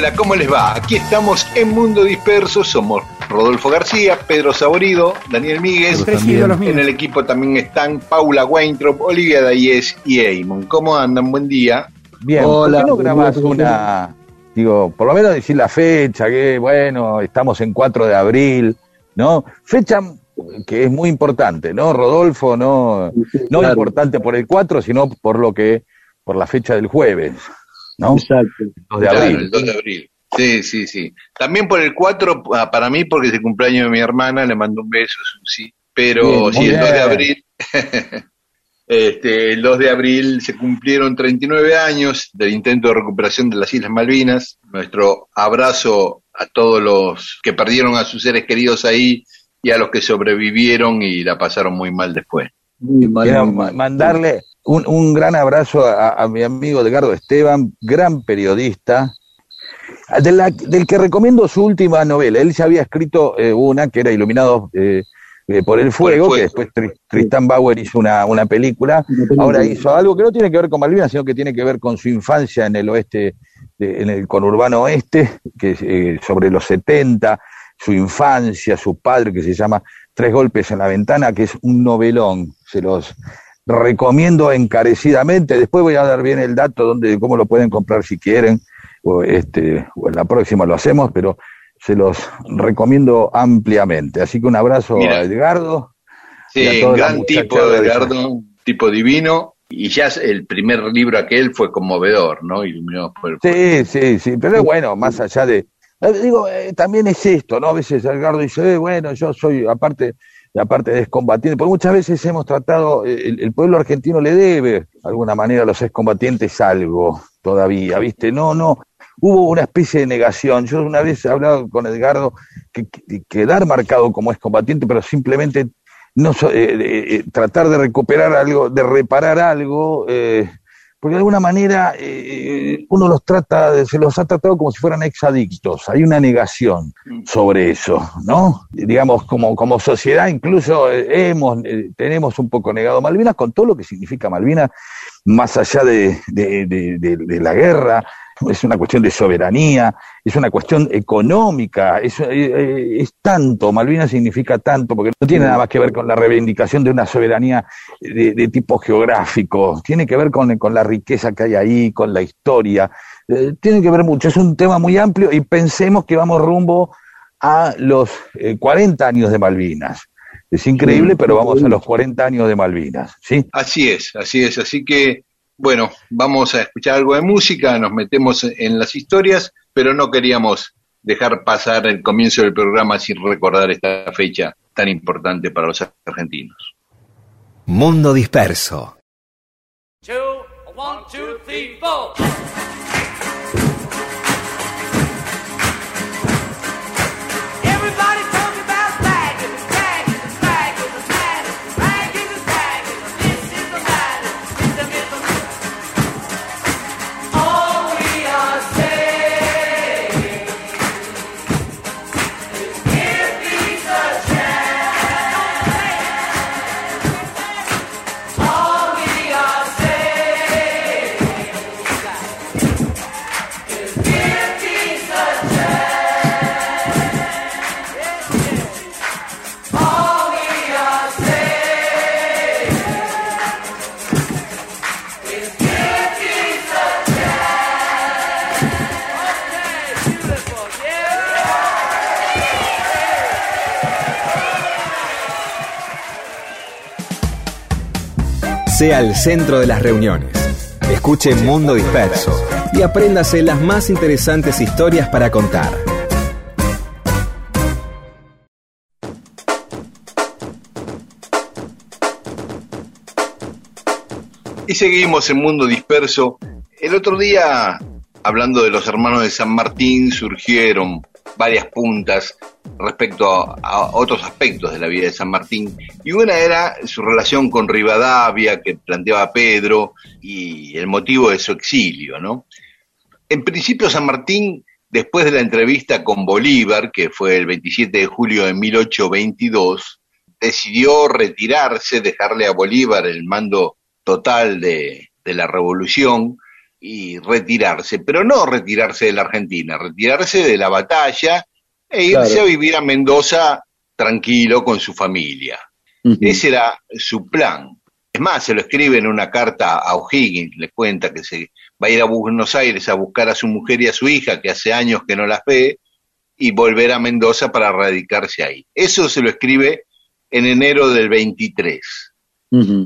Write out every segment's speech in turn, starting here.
Hola, ¿cómo les va? Aquí estamos en Mundo Disperso, somos Rodolfo García, Pedro Saborido, Daniel Míguez. En el equipo también están Paula Weintraub, Olivia Dayes y Eamon. ¿Cómo andan? Buen día. Bien, Hola, ¿por qué no grabás una, digo, por lo menos decir la fecha, que bueno, estamos en 4 de abril, ¿no? Fecha que es muy importante, ¿no? Rodolfo, no, no importante por el 4, sino por lo que, por la fecha del jueves. ¿No? Exacto. El 2 de abril. el 2 de abril. Sí, sí, sí. También por el 4, ah, para mí, porque es el cumpleaños de mi hermana, le mando un beso, sí. Pero sí, el 2 de abril. este, el 2 de abril se cumplieron 39 años del intento de recuperación de las Islas Malvinas. Nuestro abrazo a todos los que perdieron a sus seres queridos ahí y a los que sobrevivieron y la pasaron muy mal después. Muy mal, mandarle un, un gran abrazo a, mi amigo Edgardo Esteban, gran periodista, del que recomiendo su última novela. Él ya había escrito eh, una que era Iluminado eh, eh, por el Fuego, que después Tristan Bauer hizo una, una película. Ahora hizo algo que no tiene que ver con Malvinas, sino que tiene que ver con su infancia en el oeste, en el conurbano oeste, que sobre los 70, su infancia, su padre, que se llama Tres Golpes en la Ventana, que es un novelón. Se los recomiendo encarecidamente. Después voy a dar bien el dato donde cómo lo pueden comprar si quieren. O este, o en la próxima lo hacemos, pero se los recomiendo ampliamente. Así que un abrazo a Edgardo. Sí, gran tipo, Edgardo, tipo divino. Y ya el primer libro aquel fue conmovedor, ¿no? Iluminado por el Sí, sí, sí, pero bueno, más allá de... Eh, digo, eh, también es esto, ¿no? A veces Edgardo dice, eh, bueno, yo soy, aparte, aparte de excombatiente, porque muchas veces hemos tratado, eh, el, pueblo argentino le debe, de alguna manera, a los excombatientes algo todavía, ¿viste? No, no, hubo una especie de negación. Yo una vez he hablado con Edgardo que, quedar marcado como excombatiente, pero simplemente no eh, eh, tratar de recuperar algo, de reparar algo, porque de alguna manera eh, uno los trata, se los ha tratado como si fueran exadictos, hay una negación sobre eso, ¿no? Digamos, como, como sociedad incluso eh, hemos, eh, tenemos un poco negado Malvinas con todo lo que significa Malvinas, más allá de, de, de la guerra, es una cuestión de soberanía, es una cuestión económica, es, eh, eh, es, tanto, Malvinas significa tanto, porque no tiene nada más que ver con la reivindicación de una soberanía de, tipo geográfico, tiene que ver con, con, la riqueza que hay ahí, con la historia, eh, tiene que ver mucho, es un tema muy amplio y pensemos que vamos rumbo a los 40 años de Malvinas. Es increíble, pero vamos a los 40 años de Malvinas, ¿sí? Así es, así es, así que bueno, vamos a escuchar algo de música, nos metemos en las historias, pero no queríamos dejar pasar el comienzo del programa sin recordar esta fecha tan importante para los argentinos. Mundo Disperso. Sea el centro de las reuniones. Escuche Mundo Disperso y apréndase las más interesantes historias para contar. Y seguimos en Mundo Disperso. El otro día, hablando de los hermanos de San Martín, surgieron varias puntas respecto a, otros aspectos de la vida de San Martín. Y una era su relación con Rivadavia, que planteaba Pedro, y el motivo de su exilio, ¿no? En principio, San Martín, después de la entrevista con Bolívar, que fue el 27 de julio de 1822, decidió retirarse, dejarle a Bolívar el mando total de, la revolución y retirarse, pero no retirarse de la Argentina, retirarse de la batalla e irse a vivir a Mendoza tranquilo con su familia. Ese era su plan. Es más, se lo escribe en una carta a O'Higgins, le cuenta que se va a ir a Buenos Aires a buscar a su mujer y a su hija, que hace años que no las ve, y volver a Mendoza para radicarse ahí. Eso se lo escribe en enero del 23.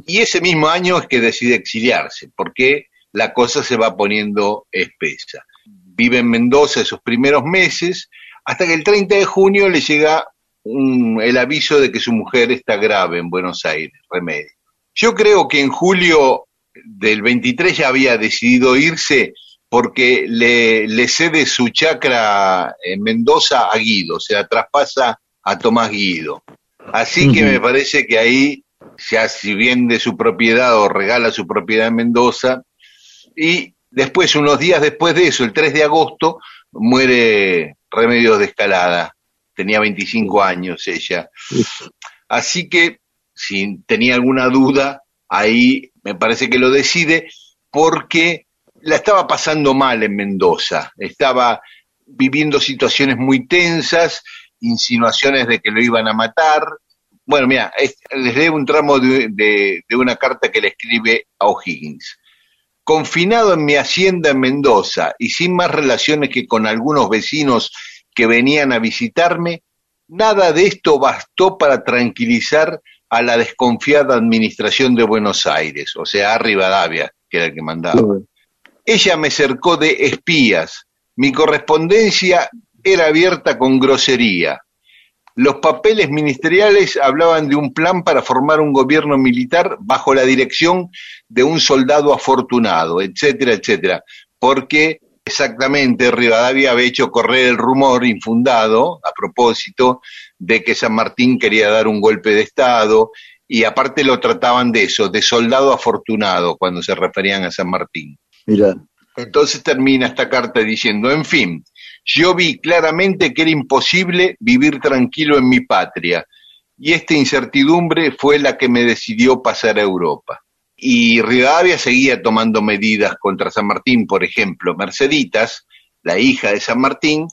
Y ese mismo año es que decide exiliarse, porque la cosa se va poniendo espesa. Vive en Mendoza esos primeros meses, hasta que el 30 de junio le llega el aviso de que su mujer está grave en Buenos Aires, remedio. Yo creo que en julio del 23 ya había decidido irse porque le, le cede su chacra en Mendoza a Guido, o sea, traspasa a Tomás Guido. Así que me parece que ahí ya si vende su propiedad o regala su propiedad en Mendoza, y después, unos días después de eso, el 3 de agosto, muere Remedios de Escalada, tenía 25 años ella. Así que, si tenía alguna duda, ahí me parece que lo decide, porque la estaba pasando mal en Mendoza, estaba viviendo situaciones muy tensas, insinuaciones de que lo iban a matar, bueno, mira, les leo un tramo de, una carta que le escribe a O'Higgins. Confinado en mi hacienda en Mendoza y sin más relaciones que con algunos vecinos que venían a visitarme, nada de esto bastó para tranquilizar a la desconfiada administración de Buenos Aires, o sea, a Rivadavia, que era el que mandaba. Ella me cercó de espías. Mi correspondencia era abierta con grosería. Los papeles ministeriales hablaban de un plan para formar un gobierno militar bajo la dirección de un soldado afortunado, etcétera, etcétera. Porque exactamente Rivadavia había hecho correr el rumor infundado a propósito de que San Martín quería dar un golpe de Estado y aparte lo trataban de eso, de soldado afortunado cuando se referían a San Martín. Mira. Entonces termina esta carta diciendo, en fin, yo vi claramente que era imposible vivir tranquilo en mi patria, y esta incertidumbre fue la que me decidió pasar a Europa. Y Rivadavia seguía tomando medidas contra San Martín, por ejemplo, Merceditas, la hija de San Martín,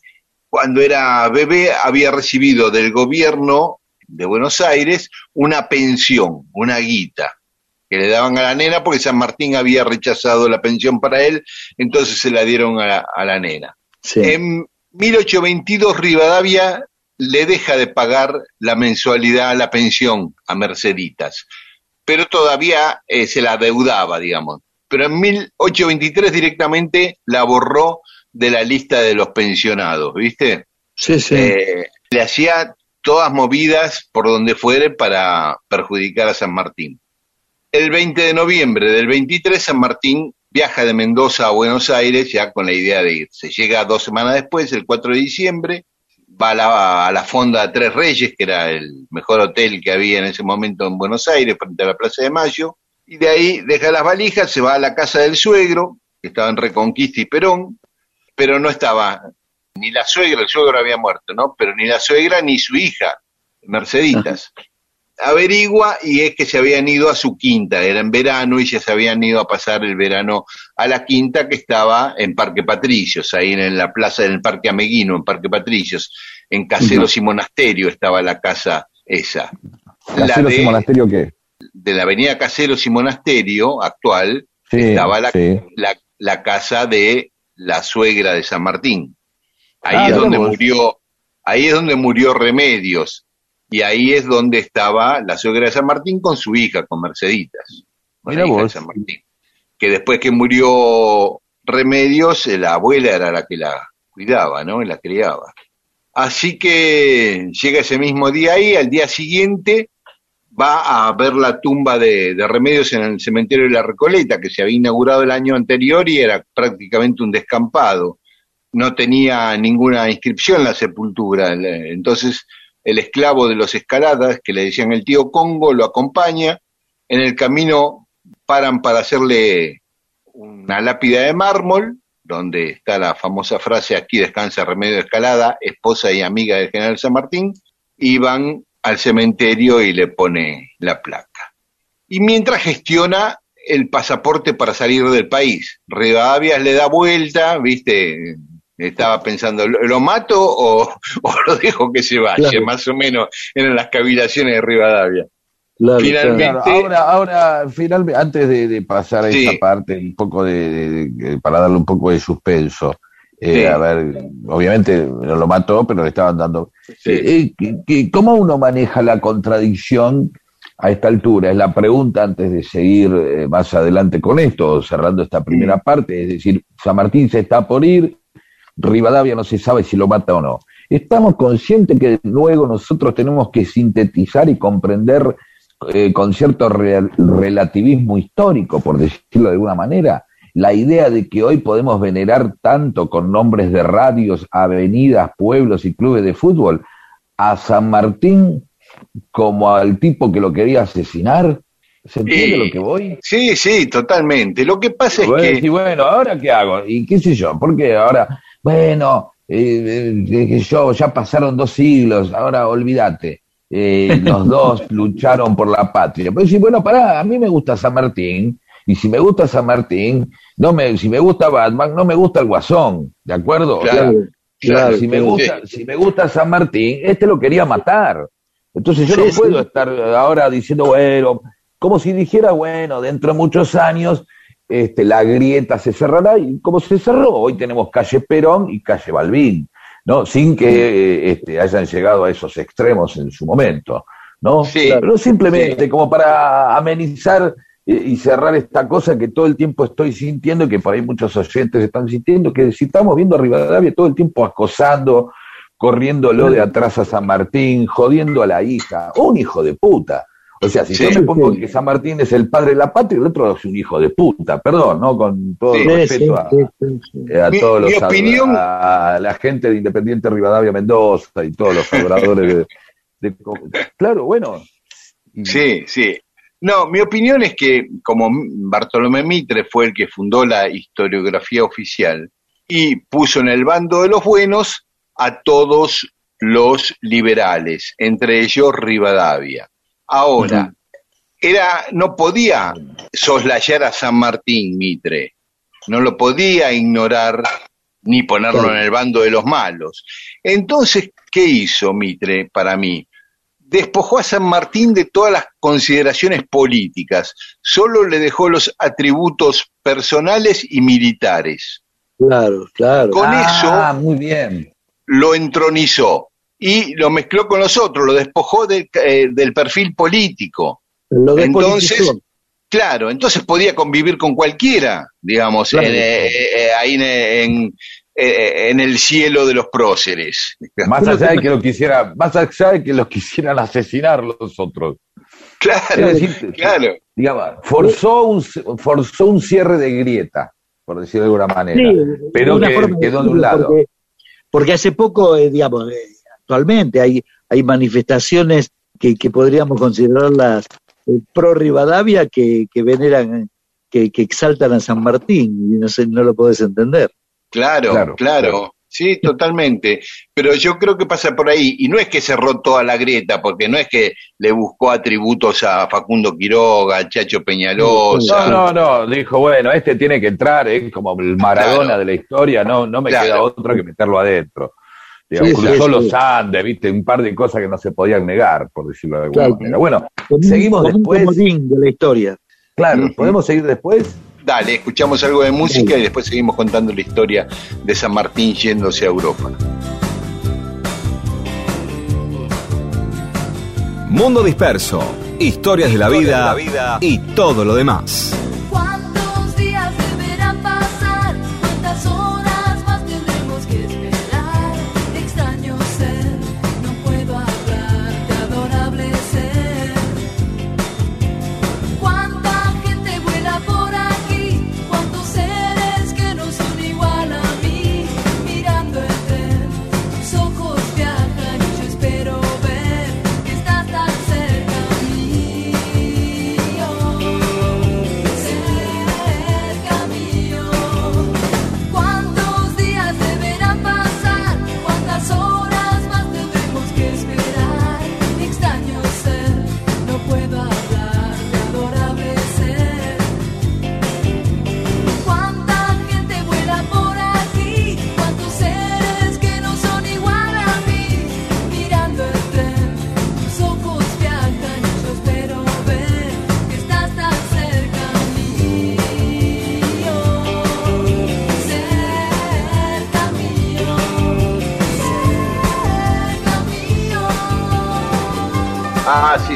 cuando era bebé había recibido del gobierno de Buenos Aires una pensión, una guita, que le daban a la nena porque San Martín había rechazado la pensión para él, entonces se la dieron a la nena. En 1822 Rivadavia le deja de pagar la mensualidad, la pensión a Merceditas, pero todavía eh, se la deudaba, digamos. Pero en 1823 directamente la borró de la lista de los pensionados, ¿viste? Sí, sí. Eh, le hacía todas movidas por donde fuere para perjudicar a San Martín. El 20 de noviembre del 23, San Martín viaja de Mendoza a Buenos Aires ya con la idea de irse. Llega dos semanas después, el 4 de diciembre, va a la, a la Fonda Tres Reyes, que era el mejor hotel que había en ese momento en Buenos Aires, frente a la Plaza de Mayo, y de ahí deja las valijas, se va a la casa del suegro, que estaba en Reconquista y Perón, pero no estaba ni la suegra, el suegro había muerto, ¿no? Pero ni la suegra ni su hija, Merceditas averigua y es que se habían ido a su quinta, era en verano y ya se habían ido a pasar el verano a la quinta que estaba en Parque Patricios, ahí en la plaza del Parque Ameguino, en Parque Patricios, en Caseros y Monasterio estaba la casa esa. ¿Caseros y Monasterio qué? De la avenida Caseros y Monasterio actual estaba la, la, casa de la suegra de San Martín. Ahí ah, es donde murió, ahí es donde murió Remedios y ahí es donde estaba la suegra de San Martín con su hija, con Merceditas. la hija de San Martín. Que después que murió Remedios, la abuela era la que la cuidaba, ¿no? Y la criaba. Así que llega ese mismo día ahí, al día siguiente va a ver la tumba de, Remedios en el cementerio de la Recoleta, que se había inaugurado el año anterior y era prácticamente un descampado. No tenía ninguna inscripción la sepultura. Entonces el esclavo de los escaladas, que le decían el tío Congo, lo acompaña. En el camino paran para hacerle una lápida de mármol, donde está la famosa frase aquí descansa Remedio Escalada, esposa y amiga del general San Martín, y van al cementerio y le pone la placa. Y mientras gestiona el pasaporte para salir del país, Rivadavia le da vuelta, viste, estaba pensando, ¿lo, mato o, lo dejo que se vaya? Más o menos eran las cavilaciones de Rivadavia. finalmente, ahora, ahora, finalmente, antes de, pasar a esta parte, un poco de, para darle un poco de suspenso, eh, a ver, obviamente no lo mató, pero le estaban dando. Eh, eh, ¿Cómo uno maneja la contradicción a esta altura? Es la pregunta antes de seguir más adelante con esto, cerrando esta primera parte. Es decir, San Martín se está por ir, Rivadavia no se sabe si lo mata o no. Estamos conscientes que luego nosotros tenemos que sintetizar y comprender con cierto relativismo histórico, por decirlo de alguna manera, la idea de que hoy podemos venerar tanto con nombres de radios, avenidas, pueblos y clubes de fútbol a San Martín como al tipo que lo quería asesinar. ¿Se entiende lo que voy? Sí, sí, totalmente. Lo que pasa es que... Y bueno, ¿ahora qué hago? ¿Y qué sé yo? Porque ahora, bueno, eh, eh yo, ya pasaron dos siglos, ahora olvídate. Eh, los dos lucharon por la patria. Pero sí, bueno, pará, a mí me gusta San Martín, y si me gusta San Martín, no me, si me gusta Batman, no me gusta el Guasón, ¿de acuerdo? Claro, si, me gusta, si me gusta San Martín, este lo quería matar. Entonces yo no puedo estar ahora diciendo, bueno, como si dijera, bueno, dentro de muchos años este, la grieta se cerrará y como se cerró, hoy tenemos calle Perón y calle Balbín, ¿no? Sin que este, hayan llegado a esos extremos en su momento, ¿no? Pero simplemente como para amenizar y cerrar esta cosa que todo el tiempo estoy sintiendo, que por ahí muchos oyentes están sintiendo, que si estamos viendo a Rivadavia todo el tiempo acosando, corriéndolo de atrás a San Martín, jodiendo a la hija, un hijo de puta. O sea, si yo me pongo que San Martín es el padre de la patria, el otro es un hijo de puta, perdón, ¿no? Con todo el respeto a, todos los a, la gente de Independiente Rivadavia Mendoza y todos los adoradores de, Claro, bueno. Sí, sí. No, mi opinión es que como Bartolomé Mitre fue el que fundó la historiografía oficial y puso en el bando de los buenos a todos los liberales, entre ellos Rivadavia. Ahora, era, no podía soslayar a San Martín Mitre, no lo podía ignorar ni ponerlo en el bando de los malos. Entonces, ¿qué hizo Mitre para mí? despojó a San Martín de todas las consideraciones políticas, solo le dejó los atributos personales y militares. Claro, claro. Con ah, eso muy bien. lo entronizó y lo mezcló con los otros, lo despojó eh, del perfil político. Lo entonces, claro, entonces podía convivir con cualquiera, digamos, eh, eh, ahí en, eh, en el cielo de los próceres. Más allá de que lo quisiera, más allá de que los quisieran asesinar los otros. Claro, claro. Digamos, forzó un, forzó un cierre de grieta, por decirlo de alguna manera, pero que quedó de un lado. Porque, hace poco, eh, digamos, eh, actualmente hay, hay manifestaciones que, que podríamos considerarlas pro Rivadavia que, que veneran, que, que exaltan a San Martín y no, sé, no lo podés entender. Claro, claro, Sí, totalmente. Pero yo creo que pasa por ahí. Y no es que cerró toda la grieta, porque no es que le buscó atributos a Facundo Quiroga, a Chacho Peñalosa. No, no, no. Dijo, bueno, este tiene que entrar, es como el Maradona de la historia, no, no me queda otro que meterlo adentro. Digamos, cruzó los Andes, viste, un par de cosas que no se podían negar, por decirlo de alguna manera. Bueno, seguimos después. de la historia. Claro, ¿podemos seguir después? Dale, escuchamos algo de música y después seguimos contando la historia de San Martín yéndose a Europa. Mundo Disperso historias de la vida y todo lo demás.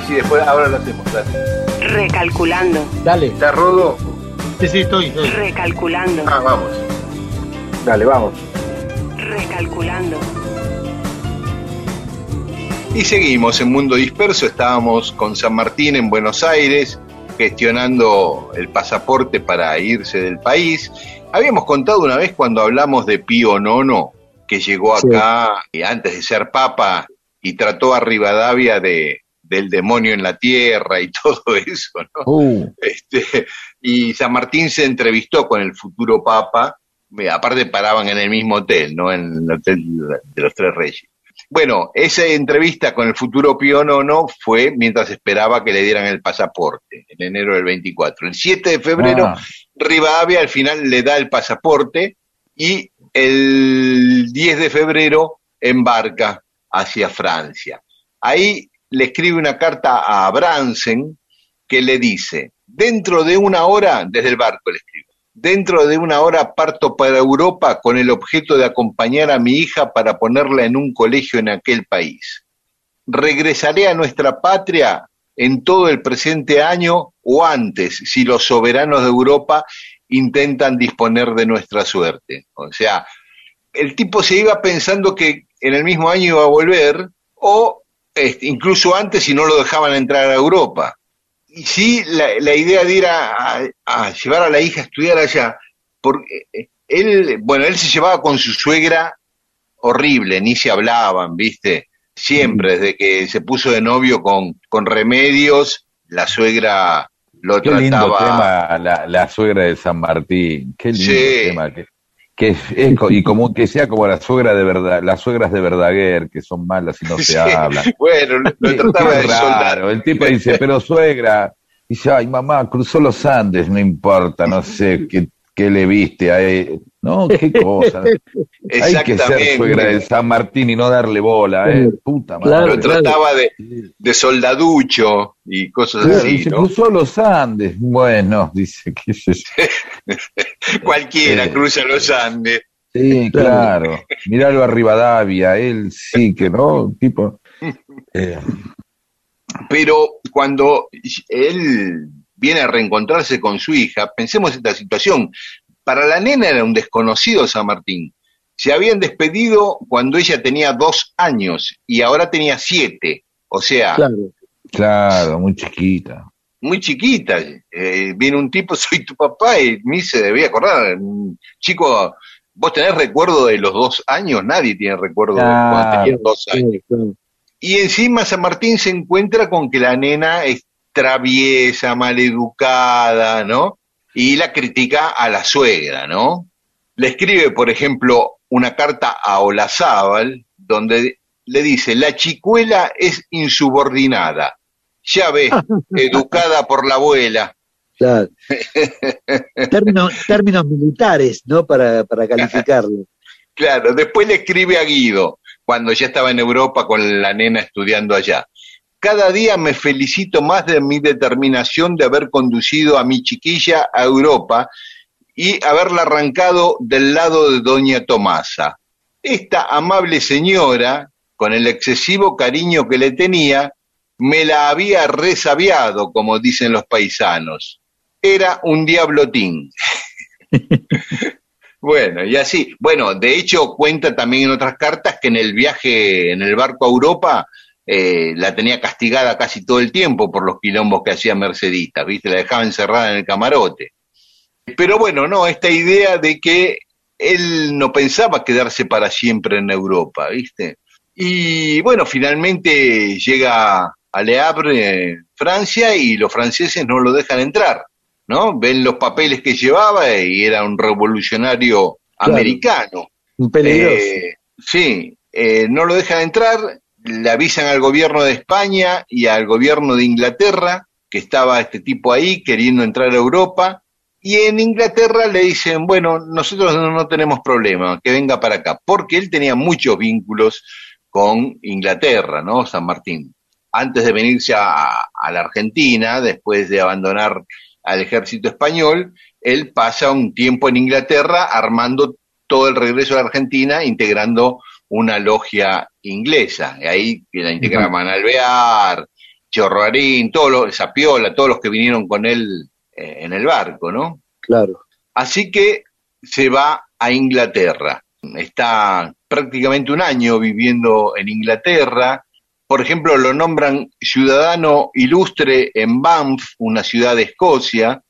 Sí, después ahora lo hacemos. dale. Recalculando, Dale, ¿Está Rodo? sí, sí, estoy, estoy. recalculando, Ah, vamos. Dale, vamos. recalculando. Y seguimos en Mundo Disperso, estábamos con San Martín en Buenos Aires, gestionando el pasaporte para irse del país. Habíamos contado una vez cuando hablamos de Pío Nono, que llegó acá eh, antes de ser papa y trató a Rivadavia de, del demonio en la tierra y todo eso, ¿no? Uh, Este, y San Martín se entrevistó con el futuro papa, aparte paraban en el mismo hotel, ¿no? En el hotel de los Tres Reyes. Bueno, esa entrevista con el futuro Pío Nono fue mientras esperaba que le dieran el pasaporte, en enero del 24. El 7 de febrero, ah, Rivadavia al final le da el pasaporte y el 10 de febrero embarca hacia Francia. Ahí le escribe una carta a Bransen que le dice, dentro de una hora, desde el barco le escribo, dentro de una hora parto para Europa con el objeto de acompañar a mi hija para ponerla en un colegio en aquel país. Regresaré a nuestra patria en todo el presente año o antes, si los soberanos de Europa intentan disponer de nuestra suerte. O sea, el tipo se iba pensando que en el mismo año iba a volver o este, incluso antes si no lo dejaban entrar a Europa. Y sí, la, la idea de ir a, a- a llevar a la hija a estudiar allá, porque eh, él, bueno, él se llevaba con su suegra horrible, ni se hablaban, ¿viste? Siempre, desde que se puso de novio con, con remedios, la suegra lo qué lindo trataba. tema la, la suegra de San Martín. Qué lindo Sí. tema. Que, que es, y como que sea como la suegra de verdad, las suegras de Verdaguer, que son malas y no se Sí, hablan. Bueno, lo, trataba de raro. El tipo dice, pero suegra, dice, ay mamá, cruzó los Andes, no importa, no sé qué, qué le viste a él. No, qué cosa. Hay que ser suegra de Exactamente. San Martín y no darle bola, eh. Puta madre. Claro, Lo trataba de, de soldaducho y cosas Claro, así, ¿no? cruzó los Andes. Bueno, dice, qué sé yo. Cualquiera Eh. cruza los Andes. Sí, claro. Miralo a Rivadavia, él sí que no, tipo. eh, Pero cuando él viene a reencontrarse con su hija, pensemos esta situación. Para la nena era un desconocido San Martín. Se habían despedido cuando ella tenía dos años y ahora tenía siete. O sea, Claro. claro, muy chiquita. muy chiquita. Eh, viene un tipo, soy tu papá, y ni se debía acordar. Chico, ¿vos tenés recuerdo de los dos años? Nadie tiene recuerdo de cuando Claro, tenía dos años. Claro. Y encima San Martín se encuentra con que la nena es traviesa, maleducada, ¿no? Y la critica a la suegra, ¿no? Le escribe, por ejemplo, una carta a Olazábal, donde le dice, la chicuela es insubordinada, ya ves, educada por la abuela. Claro. Términos, términos militares, ¿no? Para, para calificarlo. Claro, después le escribe a Guido, cuando ya estaba en Europa con la nena estudiando allá. Cada día me felicito más de mi determinación de haber conducido a mi chiquilla a Europa y haberla arrancado del lado de doña Tomasa. Esta amable señora, con el excesivo cariño que le tenía, me la había resabiado, como dicen los paisanos. Era un diablotín. bueno, y así. Bueno, de hecho cuenta también en otras cartas que en el viaje en el barco a Europa eh, la tenía castigada casi todo el tiempo por los quilombos que hacía Mercedita, ¿viste? La dejaba encerrada en el camarote. Pero bueno, no, esta idea de que él no pensaba quedarse para siempre en Europa, ¿viste? Y bueno, finalmente llega a Le Havre, Francia, y los franceses no lo dejan entrar, ¿no? Ven los papeles que llevaba y era un revolucionario Claro. americano. Un peligroso. Eh, sí, eh, no lo dejan entrar, le avisan al gobierno de España y al gobierno de Inglaterra que estaba este tipo ahí queriendo entrar a Europa. Y en Inglaterra le dicen, bueno, nosotros no, no tenemos problema, que venga para acá, porque él tenía muchos vínculos con Inglaterra, ¿no? San Martín. Antes de venirse a, a la Argentina, después de abandonar al ejército español, él pasa un tiempo en Inglaterra armando todo el regreso a la Argentina, integrando una logia inglesa. Y ahí que la integra Manalvear, Chorrarín, todo lo, Zapiola, todos los que vinieron con él eh, en el barco, ¿no? Claro. Así que se va a Inglaterra. Está prácticamente un año viviendo en Inglaterra. Por ejemplo, lo nombran ciudadano ilustre en Banff, una ciudad de Escocia.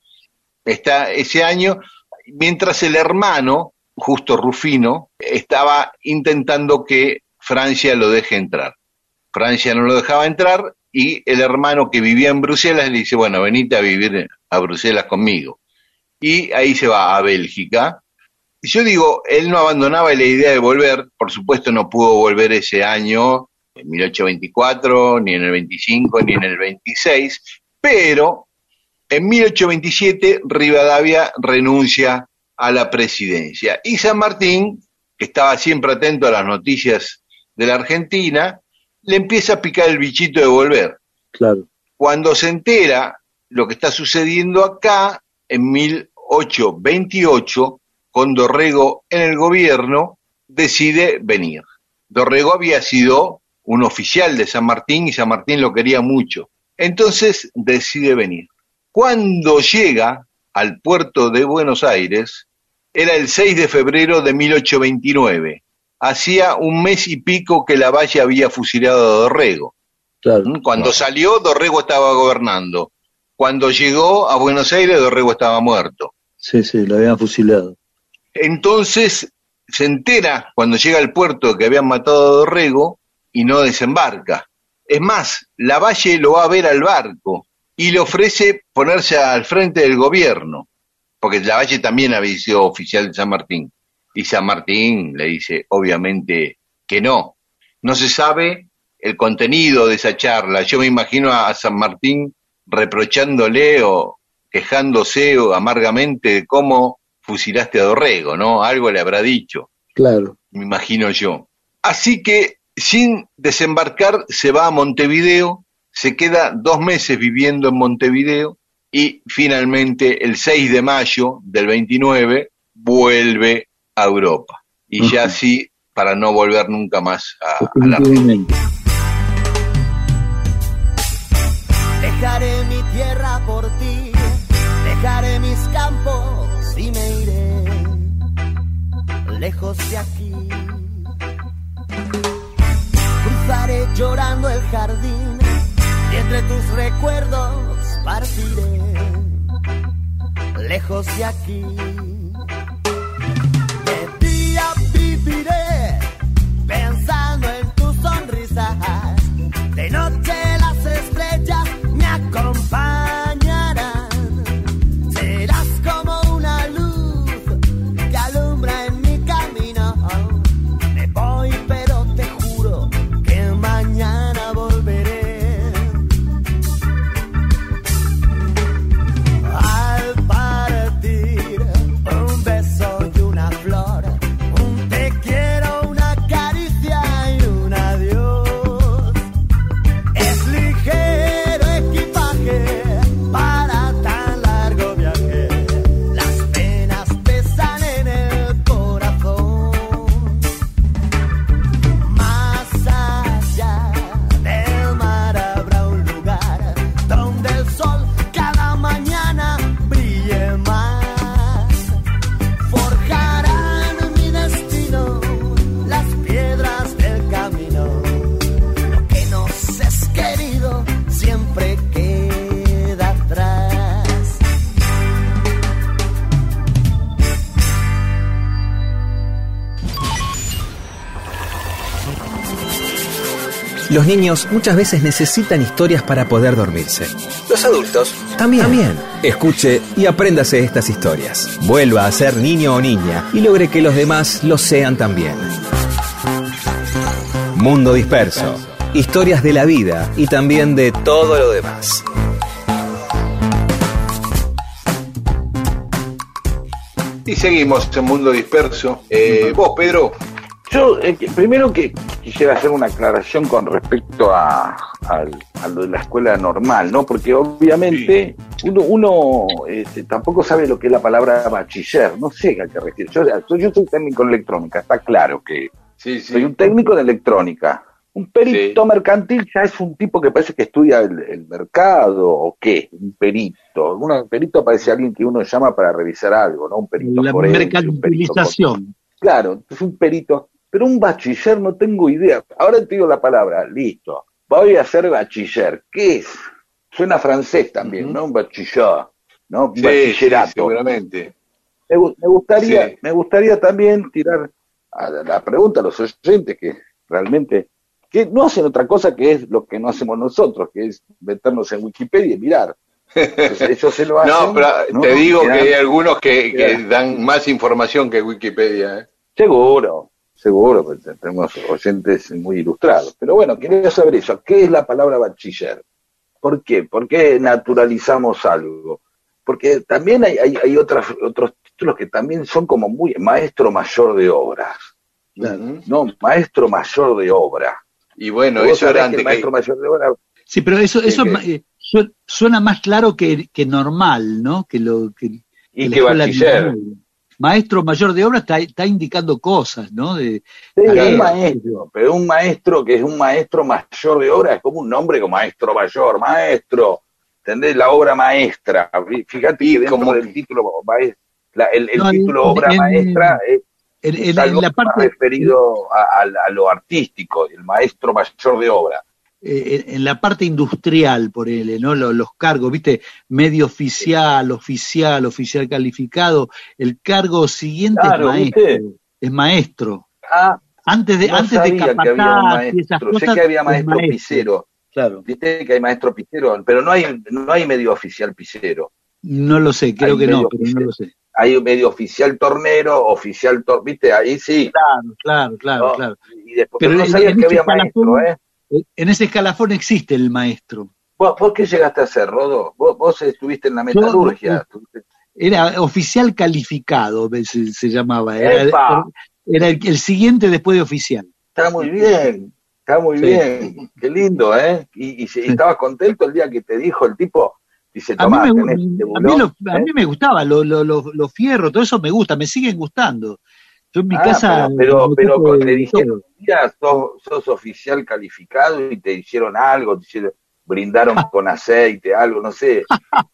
Está ese año, mientras el hermano, justo Rufino, estaba intentando que Francia lo deje entrar. Francia no lo dejaba entrar y el hermano que vivía en Bruselas le dice, bueno, venite a vivir a Bruselas conmigo. Y ahí se va a Bélgica. Y yo digo, él no abandonaba la idea de volver, por supuesto no pudo volver ese año, en 1824, ni en el 25, ni en el 26, pero en 1827 Rivadavia renuncia a la presidencia. Y San Martín, que estaba siempre atento a las noticias de la Argentina, le empieza a picar el bichito de volver. Claro. Cuando se entera lo que está sucediendo acá, en 1828, con Dorrego en el gobierno, decide venir. Dorrego había sido un oficial de San Martín y San Martín lo quería mucho. Entonces decide venir. Cuando llega al puerto de Buenos Aires, era el 6 de febrero de 1829. Hacía un mes y pico que la Valle había fusilado a Dorrego. Claro. ¿Mm? Cuando salió, Dorrego estaba gobernando. Cuando llegó a Buenos Aires, Dorrego estaba muerto. Sí, sí, lo habían fusilado. Entonces se entera cuando llega al puerto que habían matado a Dorrego y no desembarca. Es más, Lavalle lo va a ver al barco y le ofrece ponerse al frente del gobierno, porque Lavalle también había sido oficial de San Martín. Y San Martín le dice, obviamente, que no. No se sabe el contenido de esa charla. Yo me imagino a San Martín reprochándole o quejándose o amargamente de cómo fusilaste a Dorrego, ¿no? Algo le habrá dicho, Claro. me imagino yo. Así que sin desembarcar se va a Montevideo, se queda dos meses viviendo en Montevideo y finalmente el 6 de mayo del 29 vuelve a Europa. Y ya Ujú. así para no volver nunca más a, a la Definitivamente. Dejaré mi tierra por ti, dejaré mis campos y me iré lejos de aquí. Cruzaré llorando el jardín entre tus recuerdos partiré lejos de aquí. De día viviré pensando en tus sonrisas. Los niños muchas veces necesitan historias para poder dormirse. Los adultos también. También. Escuche y apréndase estas historias. Vuelva a ser niño o niña y logre que los demás lo sean también. Mundo Disperso. Historias de la vida y también de todo lo demás. Y seguimos en Mundo Disperso. Eh, vos, Pedro, Yo, eh, primero que quisiera hacer una aclaración con respecto a, lo de la escuela normal, ¿no? Porque obviamente uno, uno este, tampoco sabe lo que es la palabra bachiller, no sé a qué refiere. Yo, yo- yo soy técnico en electrónica, está claro que sí, sí. soy un técnico de electrónica. Un perito mercantil ya es un tipo que parece que estudia el, el mercado o qué, un perito. Un perito parece alguien que uno llama para revisar algo, ¿no? Un perito La forense, un perito mercantilización. Claro, es un perito, pero un bachiller no tengo idea. Ahora te digo la palabra, listo. Voy a ser bachiller. ¿Qué es? Suena francés también, ¿no? Un bachiller, ¿no? Un Sí, bachillerato. sí, seguramente. me, gu- me gustaría, Sí. me gustaría también tirar a la, pregunta a los oyentes que realmente que no hacen otra cosa que es lo que no hacemos nosotros, que es meternos en Wikipedia y mirar. Entonces, ellos se lo hacen. No, pero ¿no? te digo que hay algunos que, que dan más información que Wikipedia. ¿eh? Seguro, seguro, porque te- tenemos oyentes muy ilustrados. Pero bueno, quería saber eso. ¿Qué es la palabra bachiller? ¿Por qué? ¿Por qué naturalizamos algo? Porque también hay, hay, hay otras, otros títulos que también son como muy maestro mayor de obras. No, maestro mayor de obra. Y bueno, eso era antes que... maestro mayor de obra Sí, pero eso, eso que- eh, su- suena más claro que, que normal, ¿no? Que lo que, y que bachiller. Maestro mayor de obra está, está indicando cosas, ¿no? De, Sí, Claro. un maestro, pero un maestro que es un maestro mayor de obra es como un nombre como maestro mayor, maestro, ¿entendés? La obra maestra. Fíjate dentro como- del título, la- el, el No, en- título obra en- maestra es, en, es en- en algo la más parte, referido a, a- a lo artístico, el maestro mayor de obra. Eh, en, la parte industrial, por él, ¿no? Los, los cargos, ¿viste? Medio oficial, oficial, oficial calificado. El cargo siguiente Claro, es maestro. ¿viste? Es maestro. Ah, Antes de, no antes de sabía que había un capataz y esas maestro, sé cosas. que había es maestro pisero. Claro. Viste que hay maestro pisero, pero no hay, no hay medio oficial pisero. No lo sé, creo Hay que no, pero no lo sé. Hay medio oficial tornero, oficial tor, viste, ahí sí. Claro, claro, claro, No, claro. Y después, Pero pero no sabía que había maestro, ¿eh? En ese escalafón existe el maestro. ¿Vos, vos qué llegaste a hacer, Rodo? Vos, vos estuviste en la metalurgia. Era oficial calificado, se, se llamaba. Era, el, el siguiente después de oficial. Está muy bien, está muy Sí. bien. Qué lindo, ¿eh? Y, y, estabas contento el día que te dijo el tipo, dice, A mí, me, tenés este a, mí lo- a ¿eh? mí me gustaba, los lo, lo, lo fierros, todo eso me gusta, me siguen gustando. Yo en mi Ah, casa. pero, pero, te dijeron, mira, sos, sos oficial calificado y te hicieron algo, te hicieron, brindaron con aceite, algo, no sé,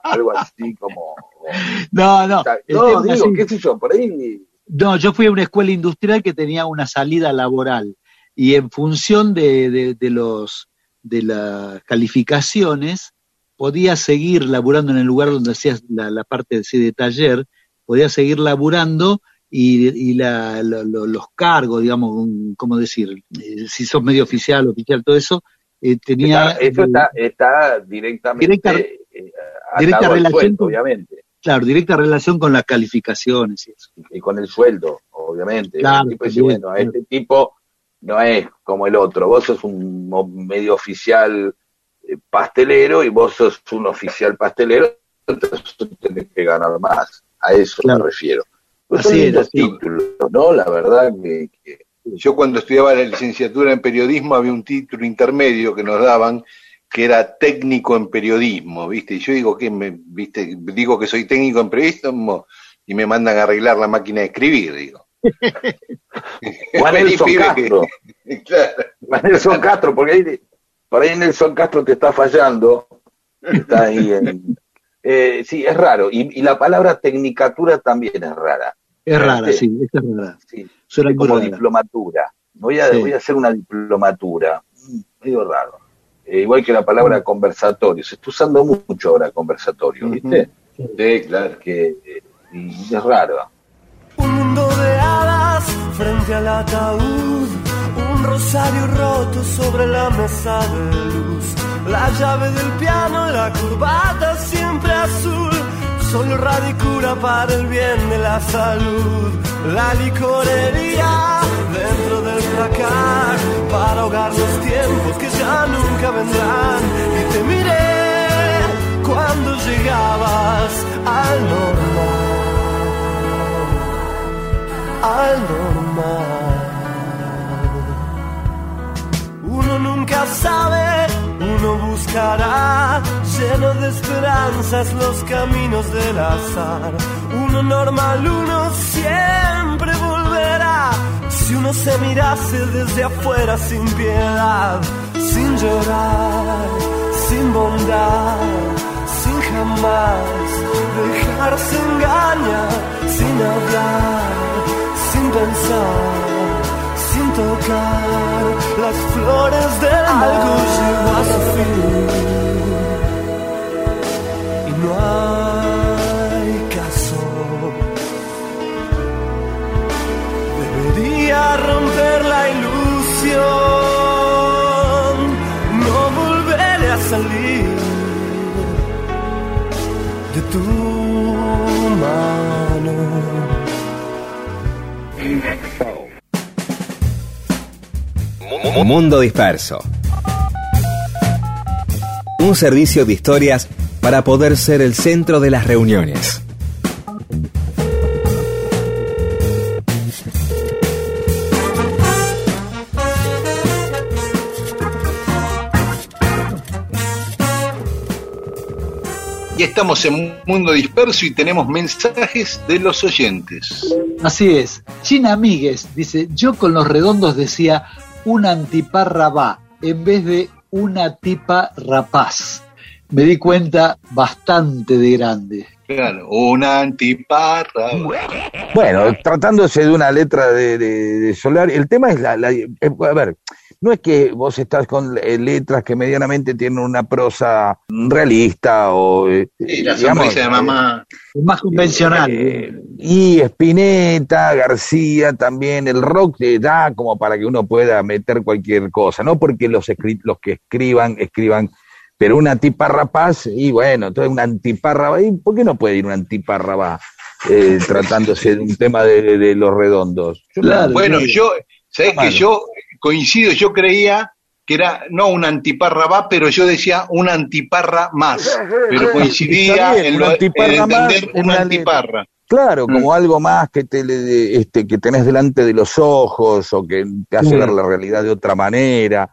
algo así como... No, no. no, digo, así. qué sé yo, por ahí No, yo fui a una escuela industrial que tenía una salida laboral y en función de, de, de los de las calificaciones podía seguir laburando en el lugar donde hacías la, la parte de, de taller, podía seguir laburando y, y la, lo- lo- los cargos, digamos, ¿cómo decir? Eh, si sos medio oficial, oficial, todo eso, eh, tenía... Está- eso está, está directamente Directa- eh, directa relación sueldo, con- obviamente, Claro, directa relación con las calificaciones y eso. y con el sueldo, obviamente. Claro, tipo dice, bueno, claro. este tipo no es como el otro, vos sos un medio oficial eh, pastelero y vos sos un oficial pastelero, entonces tenés que ganar más. A eso Claro. me refiero. Pues Así es, así títulos, ¿no? La verdad que, que- Yo cuando estudiaba la licenciatura en periodismo había un título intermedio que nos daban que era técnico en periodismo, ¿viste? Y yo digo que me, ¿viste? Digo que soy técnico en periodismo y me mandan a arreglar la máquina de escribir, digo. Juan Nelson Castro. Claro. Juan Nelson Castro, porque ahí, por ahí Nelson Castro te está fallando. Está ahí en. Eh, sí, es raro. Y, y la palabra tecnicatura también es rara. Es rara, Sí. sí, esa es rara. Sí, Suena como rara. diplomatura. Voy a, Sí. voy a hacer una diplomatura. Mm, Medio raro. Eh, igual que la palabra conversatorio. Se está usando mucho ahora conversatorio, ¿viste? Sí, claro. Que, eh, y es raro. Un mundo de hadas frente al ataúd, un rosario roto sobre la mesa de luz. La llave del piano la corbata siempre azul. Solo radicura para el bien de la salud. La licorería dentro del placar para ahogar los tiempos que ya nunca vendrán. Y te miré cuando llegabas al normal. Al normal. Uno nunca sabe, uno buscará, lleno de esperanzas los caminos del azar. Uno normal, uno siempre volverá. Si uno se mirase desde afuera sin piedad, sin llorar, sin bondad, sin jamás dejarse engañar, sin hablar, sin pensar tocar las flores del algo llegó a su fin. Y no hay caso. Debería romper la ilusión no volveré a salir de tu Mundo Disperso. Un servicio de historias para poder ser el centro de las reuniones. Y estamos en Mundo Disperso y tenemos mensajes de los oyentes. Así es. China Amigues dice, yo con los redondos decía una antiparra va en vez de una tipa rapaz. Me di cuenta bastante de grande. Claro, una antiparra. Bueno, tratándose de una letra de, de, de Solar, el tema es la, la- eh, a ver, no es que vos estás con eh, letras que medianamente tienen una prosa realista o eh, Sí, la digamos, sonrisa de mamá. Es más convencional. eh, y Spinetta, García también, el rock te da como para que uno pueda meter cualquier cosa, no porque los, escri- los que escriban, escriban, pero una tipa rapaz, y bueno, entonces una antiparra, ¿y ¿por qué no puede ir una antiparra va? eh, tratándose de un tema de, de- de los redondos. Yo Claro. Bueno, yo, ¿sabés Claro. que yo coincido? Yo creía que era no una antiparra va, pero yo decía una antiparra más. Pero coincidía bien, en, lo, en antiparra más entender en una antiparra. Claro, como Mm. algo más que te este que tenés delante de los ojos o que te hace Mm. ver la realidad de otra manera.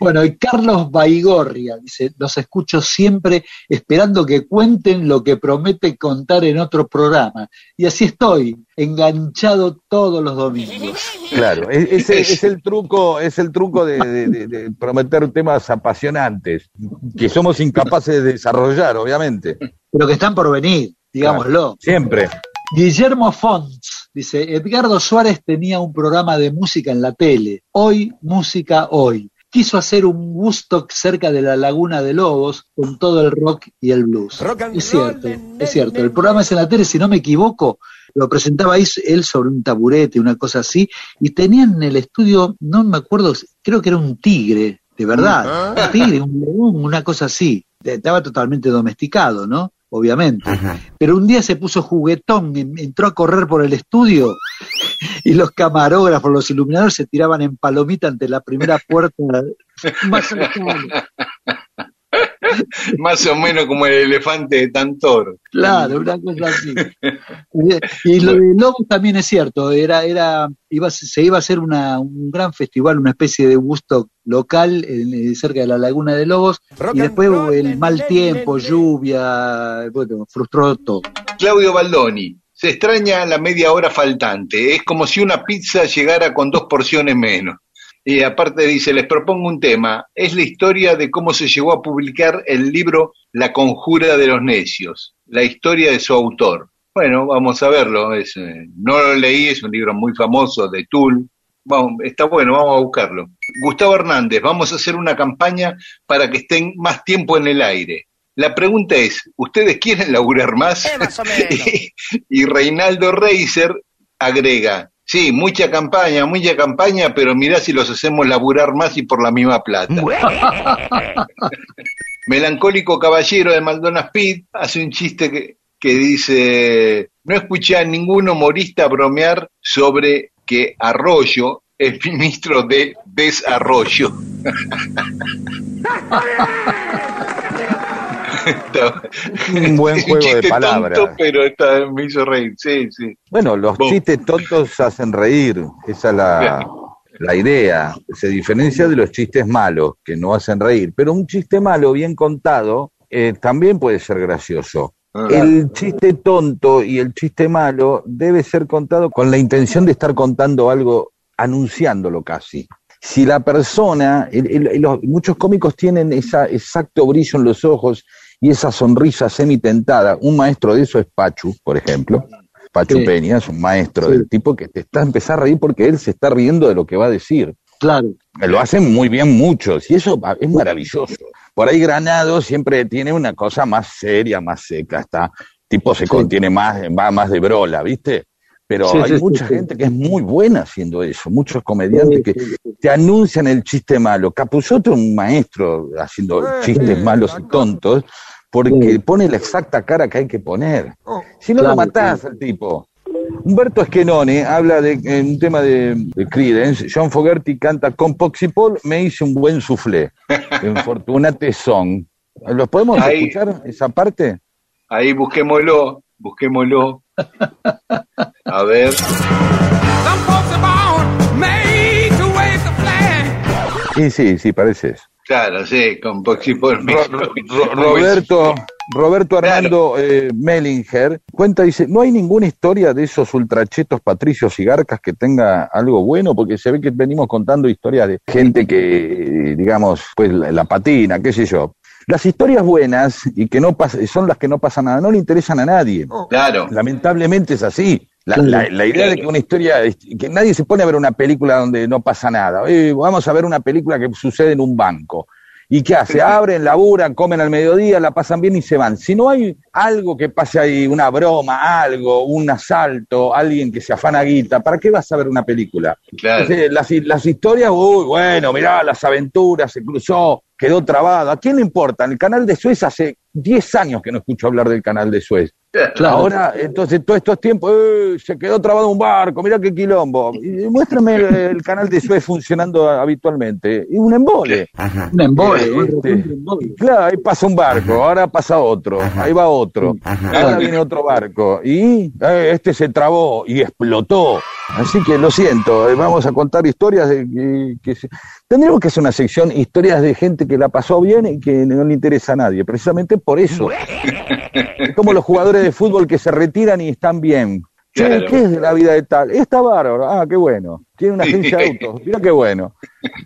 Bueno, y Carlos Baigorria dice, los escucho siempre esperando que cuenten lo que promete contar en otro programa. Y así estoy, enganchado todos los domingos. Claro, e- ese es el truco, es el truco de, de- de- de prometer temas apasionantes que somos incapaces de desarrollar, obviamente. Pero que están por venir, digámoslo. Siempre. Guillermo Fonts dice, Edgardo Suárez tenía un programa de música en la tele, hoy, música hoy. Quiso hacer un Woodstock cerca de la Laguna de Lobos con todo el rock y el blues. Es cierto, es cierto. El programa es en la tele, si no me equivoco, lo presentaba ahí él sobre un taburete, una cosa así, y tenían en el estudio, no me acuerdo, creo que era un tigre, de verdad, un tigre, un león, una cosa así. Estaba totalmente domesticado, ¿no? Obviamente. Pero un día se puso juguetón, en- entró a correr por el estudio y los camarógrafos, los iluminadores se tiraban en palomita ante la primera puerta más cercana. Más o menos como el elefante de Tantor. Claro, una cosa así. Y, lo de Lobos también es cierto, era, era, iba, se iba a hacer una, un gran festival, una especie de gusto local en- eh, cerca de la Laguna de Lobos, y después el mal tiempo, lluvia, bueno, frustró todo. Claudio Baldoni. Se extraña la media hora faltante. Es como si una pizza llegara con dos porciones menos. Y aparte dice, les propongo un tema. Es la historia de cómo se llegó a publicar el libro La conjura de los necios. La historia de su autor. Bueno, vamos a verlo. Es, eh, no lo leí, es un libro muy famoso de Tull. Está bueno, vamos a buscarlo. Gustavo Hernández, vamos a hacer una campaña para que estén más tiempo en el aire. La pregunta es, ¿ustedes quieren laburar más? y, y Reinaldo Reiser agrega, Sí, mucha campaña, mucha campaña, pero mirá si los hacemos laburar más y por la misma plata. Melancólico Caballero de Maldona Speed hace un chiste que, que dice, no escuché a ningún humorista bromear sobre que Arroyo es ministro de Desarrollo. Un buen juego de palabras. tonto, pero esta- me hizo reír, sí, sí. Bueno, los Vos. chistes tontos hacen reír, esa es la, la idea. Se diferencia de los chistes malos, que no hacen reír. Pero un chiste malo, bien contado, eh, también puede ser gracioso. Ah. El chiste tonto y el chiste malo debe ser contado con la intención de estar contando algo, anunciándolo casi. Si la persona, el- el- el- los- muchos cómicos tienen ese exacto brillo en los ojos y esa sonrisa semitentada. Un maestro de eso es Pachu, por ejemplo. Pachu Sí. Peña es un maestro Sí. del tipo que te está a empezar a reír porque él se está riendo de lo que va a decir. Claro. Lo hacen muy bien muchos y eso es maravilloso. Por ahí Granado siempre tiene una cosa más seria, más seca, está tipo se Sí. contiene más, va más de brola, ¿viste? Pero Sí, hay sí, mucha gente que es muy buena haciendo eso, muchos comediantes que te anuncian el chiste malo. Capuzotto es un maestro haciendo chistes malos y tontos porque Sí. pone la exacta cara que hay que poner. Si no Claro, lo matás al tipo. Humberto Esquenone habla de en un tema de, de Creedence. John Fogerty canta con Poxy Paul, me hice un buen soufflé. En Fortunate Song. ¿Los podemos Ahí. escuchar esa parte? Ahí busquémoslo, busquémoslo. A ver. Sí, sí, sí, parece eso. Claro, sí, con Poxy Paul. Ro- Ro- Ro- Roberto, Roberto Armando eh, Mellinger cuenta, dice, no hay ninguna historia de esos ultrachetos patricios y garcas que tenga algo bueno, porque se ve que venimos contando historias de gente que, eh, digamos, pues la, la patina, qué sé yo. Las historias buenas y que no pas- son las que no pasan nada, no le interesan a nadie. Claro, Lamentablemente es así. La, Claro. la- la idea de que una historia, que nadie se pone a ver una película donde no pasa nada. Eh, vamos a ver una película que sucede en un banco. ¿Y qué hace? Abren, laburan, comen al mediodía, la pasan bien y se van. Si no hay algo que pase ahí, una broma, algo, un asalto, alguien que se afana guita, ¿para qué vas a ver una película? claro. Entonces, las, las historias, uy, bueno, mirá, las aventuras, se cruzó, quedó trabado. ¿A quién le importa? En el canal de Suez hace 10 años que no escucho hablar del canal de Suez. Claro. Ahora, entonces, todos estos tiempos, eh, se quedó trabado un barco, mirá qué quilombo. Y muéstrame el, el canal de Suez funcionando habitualmente. Y un embole. Un embole, Eh, un este, recontra embole. Claro, ahí pasa un barco, ahora pasa otro, ahí va otro, ahora viene otro barco, y eh, este se trabó y explotó. Así que lo siento, eh, vamos a contar historias de que, que se- tendremos que hacer una sección historias de gente que la pasó bien y que no le interesa a nadie, precisamente por eso. Es como los jugadores de fútbol que se retiran y están bien. Che, Claro. ¿qué es de la vida de tal? Está bárbaro. Ah, qué bueno. Tiene una agencia de autos. Mira qué bueno.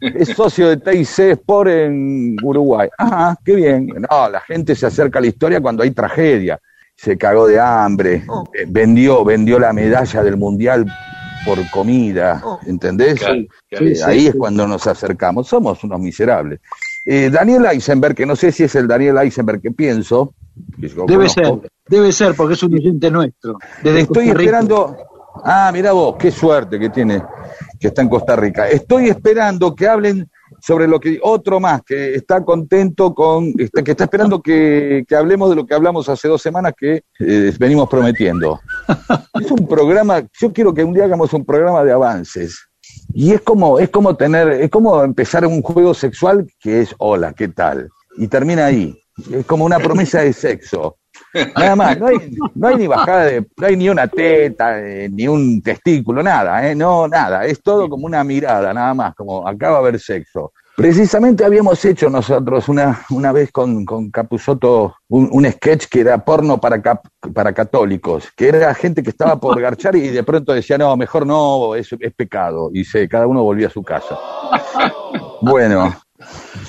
Es socio de TIC Sport en Uruguay. Ah, qué bien. No, la gente se acerca a la historia cuando hay tragedia. Se cagó de hambre. eh, vendió, vendió la medalla del mundial por comida. ¿Entendés? Claro, claro. Eh, ahí es cuando nos acercamos. Somos unos miserables. Eh, Daniel Eisenberg, que no sé si es el Daniel Eisenberg que pienso. que Debe conozco, ser, debe ser, porque es un oyente nuestro. Desde Estoy esperando. Ah, mira vos, qué suerte que tiene que está en Costa Rica. Estoy esperando que hablen sobre lo que otro más que está contento con está- que está esperando que, que hablemos de lo que hablamos hace dos semanas que eh, venimos prometiendo. Es un programa. Yo quiero que un día hagamos un programa de avances. Y es como es como tener es como empezar un juego sexual que es hola, ¿qué tal? Y termina ahí. Es como una promesa de sexo. Nada más, no hay, no hay ni bajada de, no hay ni una teta, eh, ni un testículo, nada, eh, no, nada, es todo como una mirada, nada más, como acá va a haber sexo. Precisamente habíamos hecho nosotros una, una vez con, con Capusotto un, un sketch que era porno para, cap- para católicos, que era gente que estaba por garchar y de pronto decía, no, mejor no, es, es pecado, y se, cada uno volvía a su casa. Bueno,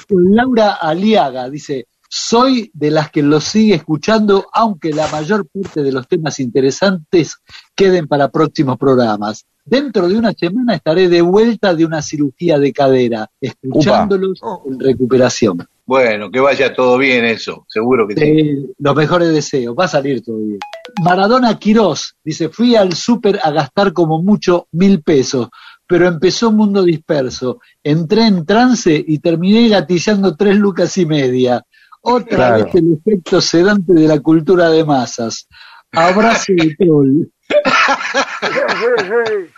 Laura Aliaga dice, soy de las que lo sigue escuchando, aunque la mayor parte de los temas interesantes queden para próximos programas. Dentro de una semana estaré de vuelta de una cirugía de cadera, escuchándolos en recuperación. Bueno, que vaya todo bien eso, seguro que. Sí, los mejores deseos, va a salir todo bien. Maradona Quirós dice, fui al súper a gastar como mucho mil pesos, pero empezó Mundo Disperso. Entré en trance y terminé gatillando tres lucas y media. Otra Claro. vez el efecto sedante de la cultura de masas. Abrazo de troll.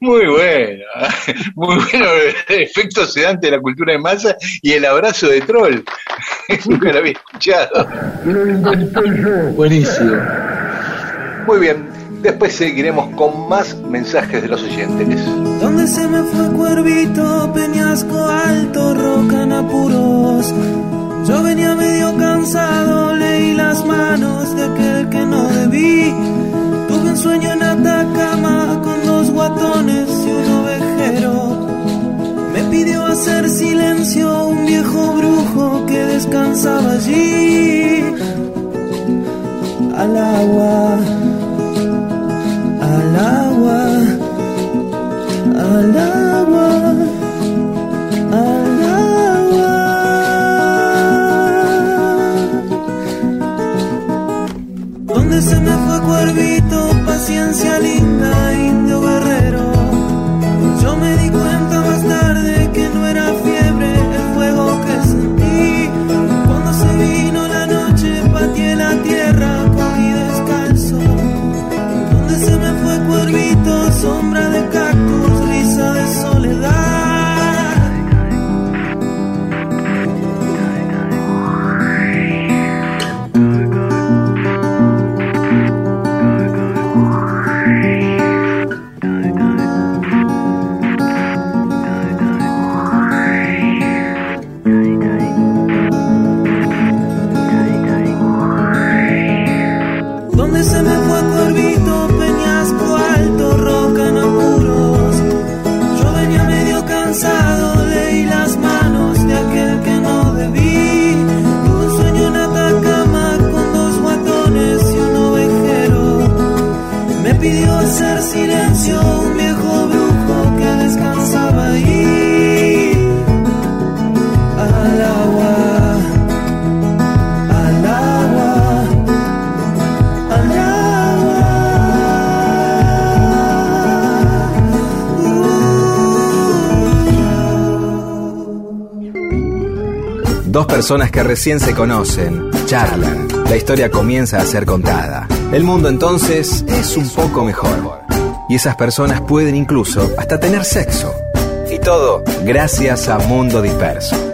Muy bueno, muy bueno el efecto sedante de la cultura de masa y el abrazo de troll. Nunca lo había escuchado. Buenísimo. Muy bien, después seguiremos con más mensajes de los oyentes. ¿Dónde se me fue Cuervito, Peñasco Alto, Roca en apuros? Yo venía medio cansado, leí las manos de aquel que no debí. Tuve un sueño en Atacama con dos guatones y un ovejero. Me pidió hacer silencio un viejo brujo que descansaba allí. Al agua, al agua al agua, personas que recién se conocen, charlan, la historia comienza a ser contada. El mundo entonces es un poco mejor. Y esas personas pueden incluso hasta tener sexo. Y todo gracias a Mundo Disperso.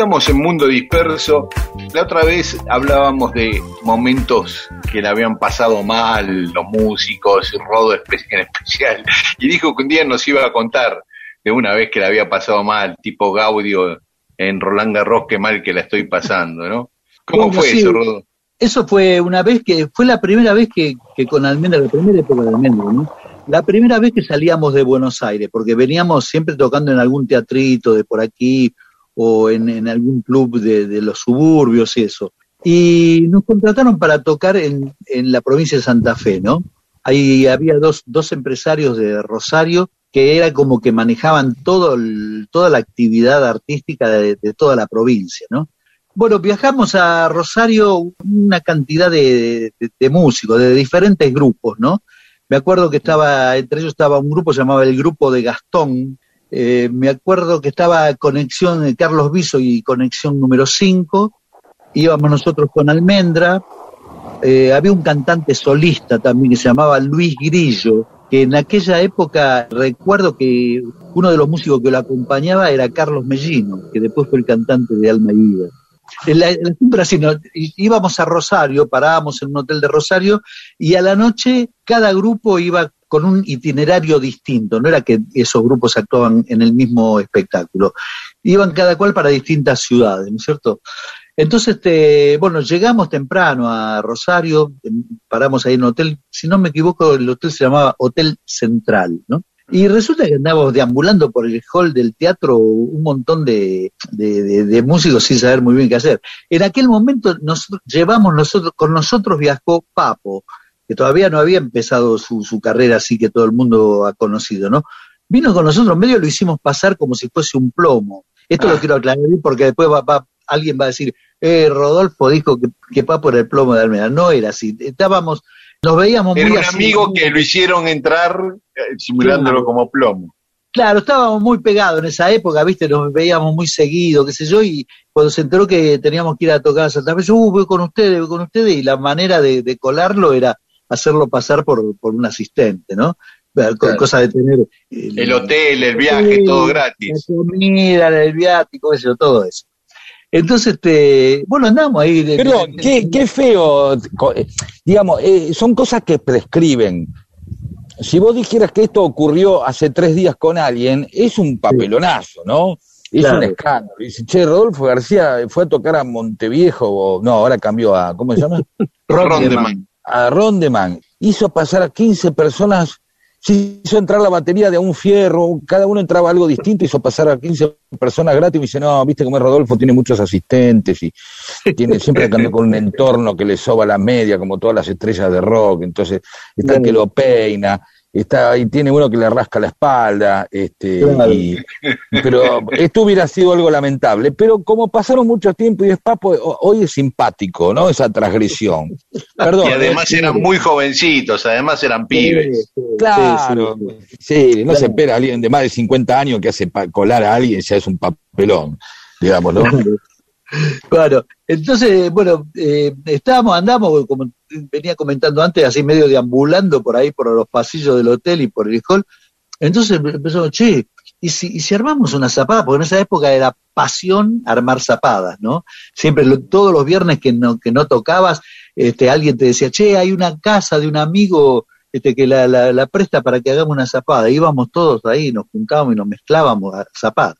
Estamos en Mundo Disperso. La otra vez hablábamos de momentos que le habían pasado mal los músicos, Rodo en especial, y dijo que un día nos iba a contar de una vez que le había pasado mal, tipo Gaudio en Roland Garros, qué mal que la estoy pasando, ¿no? ¿Cómo Bueno, fue sí. eso, Rodo? Eso fue una vez que, fue la primera vez que, que con Almendra, la primera época de Almendra, ¿no? La primera vez que salíamos de Buenos Aires, porque veníamos siempre tocando en algún teatrito de por aquí o en, en algún club de, de los suburbios y eso. Y nos contrataron para tocar en, en la provincia de Santa Fe, ¿no? Ahí había dos, dos empresarios de Rosario que era como que manejaban todo el- toda la actividad artística de, de toda la provincia, ¿no? Bueno, viajamos a Rosario una cantidad de, de- de músicos, de diferentes grupos, ¿no? Me acuerdo que estaba, entre ellos estaba un grupo llamado el Grupo de Gastón, eh, me acuerdo que estaba Conexión de Carlos Viso y Conexión número 5, íbamos nosotros con Almendra, eh, había un cantante solista también que se llamaba Luis Grillo, que en aquella época recuerdo que uno de los músicos que lo acompañaba era Carlos Mellino, que después fue el cantante de Alma y Vida. Así, ¿no? Í- íbamos a Rosario, parábamos en un hotel de Rosario y a la noche cada grupo iba con un itinerario distinto, no era que esos grupos actuaban en el mismo espectáculo, iban cada cual para distintas ciudades, ¿no es cierto? Entonces, este, bueno, llegamos temprano a Rosario, em, paramos ahí en un hotel, si no me equivoco, el hotel se llamaba Hotel Central, ¿no? Y resulta que andábamos deambulando por el hall del teatro un montón de, de- de- de músicos sin saber muy bien qué hacer. En aquel momento nosotros llevamos nosotros, con nosotros viajó Papo, que todavía no había empezado su, su carrera así que todo el mundo ha conocido, ¿no? Vino con nosotros, medio lo hicimos pasar como si fuese un plomo. Esto Ah. lo quiero aclarar porque después va, va- alguien va a decir, eh, Rodolfo dijo que, que va por el plomo de Almeda. No era así. Estábamos, nos veíamos Era muy un así, amigo que lo hicieron entrar eh, simulándolo Claro. como plomo. Claro, estábamos muy pegados en esa época, viste, nos veíamos muy seguido, qué sé yo, y cuando se enteró que teníamos que ir a tocar a Santa Fe, yo, uh, voy con ustedes, voy con ustedes, y la manera de, de colarlo era hacerlo pasar por, por un asistente, ¿no? Claro. Cosa de tener el, El hotel, el viaje, todo gratis. la comida, el viático, yo, todo eso. Entonces, este, bueno, andamos ahí. de- Perdón, de- qué, qué feo, eh, digamos, eh, son cosas que prescriben. Si vos dijeras que esto ocurrió hace tres días con alguien, es un papelonazo, ¿no? Es Claro. un escándalo. Dice, che, Rodolfo García fue a tocar a Monteviejo, o no, ahora cambió a, ¿cómo se llama? Rondeman. a Rondeman. Hizo pasar a 15 personas, se hizo entrar la batería de un fierro, cada uno entraba algo distinto, hizo pasar a 15 personas gratis. Y me dice, no, viste cómo es Rodolfo, tiene muchos asistentes y tiene siempre cambió con un entorno que le soba la media, como todas las estrellas de rock. Entonces, está el que lo peina. Está, y tiene uno que le rasca la espalda, este, Claro. y- pero esto hubiera sido algo lamentable. Pero como pasaron mucho tiempo y es papo, ho- hoy es simpático, ¿no? Esa transgresión. Perdón. y además eh, eran muy jovencitos, además eran pibes. Sí, sí, Claro, sí, sí. sí, no se espera a alguien de más de 50 años que hace pa- colar a alguien, ya es un papelón, digamos, ¿no? Claro. Entonces, bueno, eh, estábamos, andamos, como venía comentando antes, así medio deambulando por ahí, por los pasillos del hotel y por el hall. Entonces empezamos, che, ¿y si, y si armamos una zapada? Porque en esa época era pasión armar zapadas, ¿no? Siempre, todos los viernes que no, que no tocabas, este, alguien te decía, che, hay una casa de un amigo este, que la, la, la presta para que hagamos una zapada. Íbamos todos ahí, nos juntábamos y nos mezclábamos a zapadas.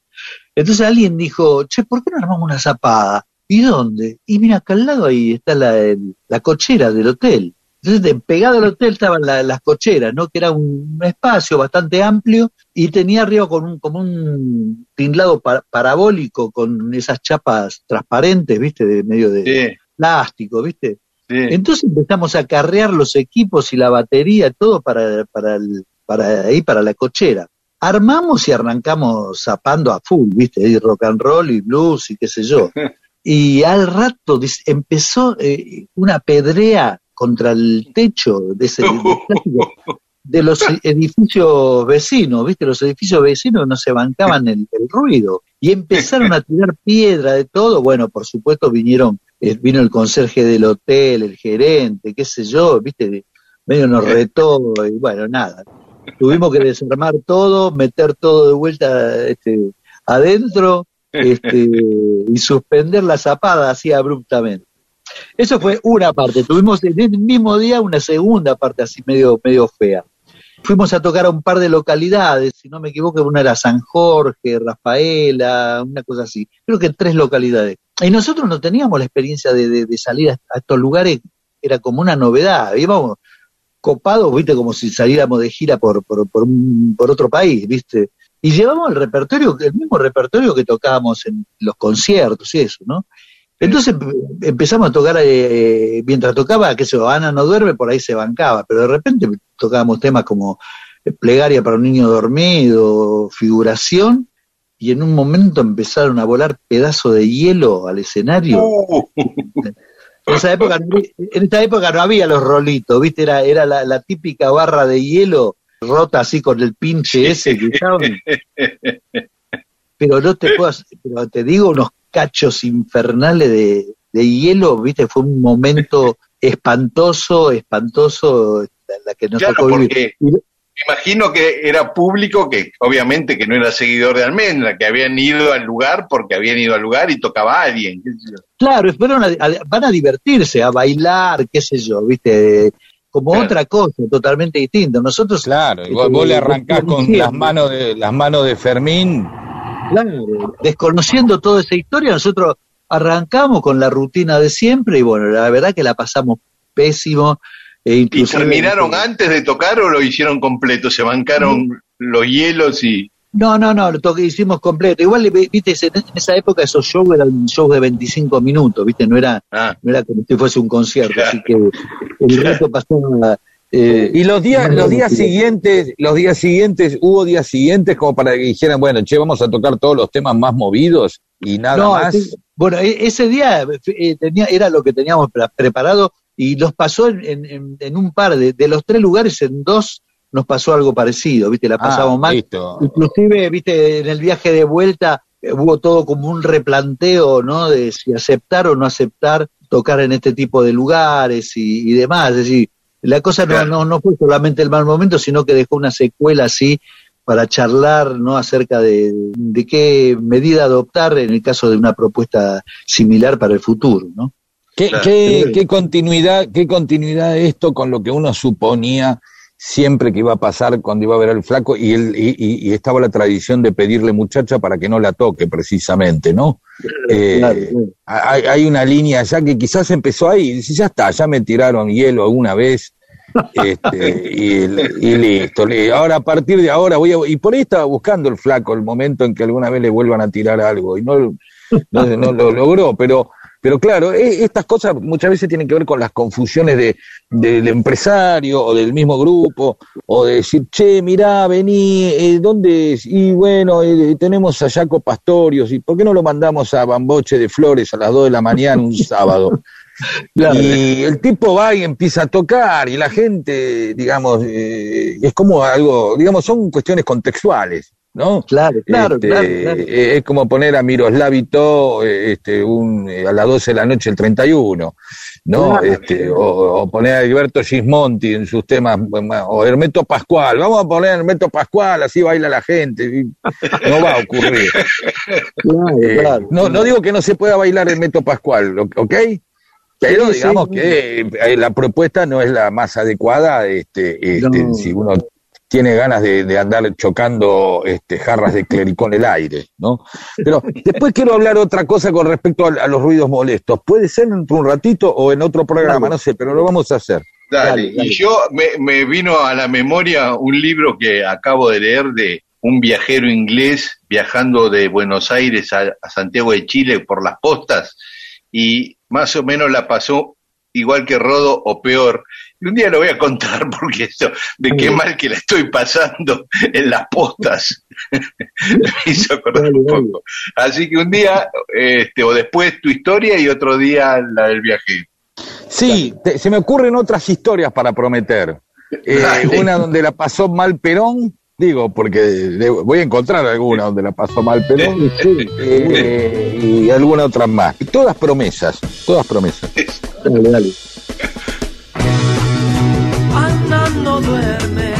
Entonces alguien dijo, che, ¿por qué no armamos una zapada? ¿Y dónde? Y mira, acá al lado ahí está la, el- la cochera del hotel. Entonces, de- pegado al hotel estaban la- las cocheras, ¿no? Que era un espacio bastante amplio y tenía arriba con un, como un tinglado pa- parabólico con esas chapas transparentes, ¿viste? De medio de Sí, plástico, ¿viste? sí. Entonces empezamos a carrear los equipos y la batería, todo para, para, el- para ahí, para la cochera. Armamos y arrancamos zapando a full, ¿viste? Y rock and roll y blues y qué sé yo. Y al rato empezó eh, una pedrea contra el techo de, ese, de, plástico de los edificios vecinos, ¿viste? Los edificios vecinos no se bancaban el, el ruido y empezaron a tirar piedra de todo. Bueno, por supuesto vinieron, eh, vino el conserje del hotel, el gerente, qué sé yo, ¿viste? Medio nos retó y bueno, nada. Tuvimos que desarmar todo, meter todo de vuelta este, adentro este, y suspender la zapada así abruptamente. Eso fue una parte. Tuvimos en el mismo día una segunda parte así medio, medio fea. Fuimos a tocar a un par de localidades, si no me equivoco, una era San Jorge, Rafaela, una cosa así. Creo que tres localidades. Y nosotros no teníamos la experiencia de, de- salir a, a estos lugares, era como una novedad. Íbamos copados, viste, como si saliéramos de gira por, por, por, un- por otro país, viste. Y llevamos el repertorio, el mismo repertorio que tocábamos en los conciertos y eso, ¿no? Entonces empe- empezamos a tocar, eh, mientras tocaba, que eso, Ana no duerme, por ahí se bancaba, pero de repente tocábamos temas como eh, Plegaria para un niño dormido, Figuración, y en un momento empezaron a volar pedazos de hielo al escenario. En esa época, no había- en esta época no había los rolitos, ¿viste? Era, era la, la típica barra de hielo rota así con el pinche ese que usaban. Pero no te puedo, hacer- pero te digo unos cachos infernales de, de hielo, ¿viste? Fue un momento espantoso, espantoso la, que nos claro, tocó vivir. porque imagino que era público que obviamente que no era seguidor de Almendra, que habían ido al lugar porque habían ido al lugar y tocaba a alguien. qué sé yo. Claro, fueron a- a- van a divertirse, a bailar, qué sé yo, ¿viste? Como Claro. otra cosa, totalmente distinta. Nosotros Claro, Este, vos le arrancás con las manos de las manos de Fermín. Claro, desconociendo toda esa historia, nosotros arrancamos con la rutina de siempre y bueno, la verdad que la pasamos pésimo. E ¿Y terminaron antes de tocar o lo hicieron completo? ¿Se bancaron los hielos y...? No, no, no, lo hicimos completo. Igual, vi- viste, en esa época esos shows eran shows de 25 minutos, viste, no era, Ah. no era como si fuese un concierto, Claro. así que el resto pasaba... eh, Y los días, los días siguientes, los días siguientes, hubo días siguientes como para que dijeran, bueno, che, vamos a tocar todos los temas más movidos y nada No, más. bueno, e- ese día eh, tenía, era lo que teníamos pre- preparado y nos pasó en, en- en- un par de, de los tres lugares, en dos nos pasó algo parecido, ¿viste? La Ah, pasamos mal. listo. Inclusive, ¿viste? En el viaje de vuelta eh, hubo todo como un replanteo, ¿no? De si aceptar o no aceptar tocar en este tipo de lugares y, y demás. Es decir, la cosa no, no, no fue solamente el mal momento, sino que dejó una secuela así para charlar no acerca de, de qué medida adoptar en el caso de una propuesta similar para el futuro, ¿no? ¿Qué, Claro. qué- qué continuidad, qué continuidad esto con lo que uno suponía siempre que iba a pasar cuando iba a ver al flaco y, él, y, y- y estaba la tradición de pedirle muchacha para que no la toque precisamente, ¿no? Eh, Claro, claro. hay, hay una línea ya que quizás empezó ahí, y dice, ya está, ya me tiraron hielo alguna vez. este, y, y listo. li- Ahora, a partir de ahora, voy a, y por ahí estaba buscando el flaco el momento en que alguna vez le vuelvan a tirar algo, y no, no, no lo logró, pero, pero claro, e- estas cosas muchas veces tienen que ver con las confusiones de, del empresario o del mismo grupo, o de decir, che, mirá, vení, eh, ¿dónde es? Y bueno, eh, tenemos a Jaco Pastorios, ¿y por qué no lo mandamos a Bamboche de Flores a las 2 de la mañana un sábado? Claro. Y el tipo va y empieza a tocar y la gente, digamos, eh, es como algo, digamos, son cuestiones contextuales, ¿no? Claro, claro, Este, claro, claro. eh, Es como poner a Miroslavito eh, este, un, eh, a las 12 de la noche el 31, ¿no? Claro. Este, o, o poner a Alberto Gismonti en sus temas, o Hermeto Pascual, vamos a poner a Hermeto Pascual, así baila la gente, no va a ocurrir. Claro, Eh, no, no digo que no se pueda bailar el Meto Pascual, ¿ok? Pero digamos que la propuesta no es la más adecuada, este, este, No. si uno tiene ganas de, de andar chocando este, jarras de clericón en el aire, ¿no? Pero después quiero hablar otra cosa con respecto a, a los ruidos molestos. Puede ser dentro de un ratito o en otro programa, Dale. no sé, pero lo vamos a hacer. Dale, Dale, dale. y yo me, me vino a la memoria un libro que acabo de leer de un viajero inglés viajando de Buenos Aires a, a Santiago de Chile por las postas y más o menos la pasó igual que Rodo o peor. Y un día lo voy a contar porque esto, de qué mal que la estoy pasando en las postas, me hizo acordar un poco. Así que un día, este, o después tu historia y otro día la del viaje. Sí, te- se me ocurren otras historias para prometer. Eh, una donde la pasó mal Perón, digo, porque voy a encontrar alguna donde la pasó mal Perón, eh, y alguna otra más. Todas promesas, todas promesas. Dale, dale. Ana no duerme,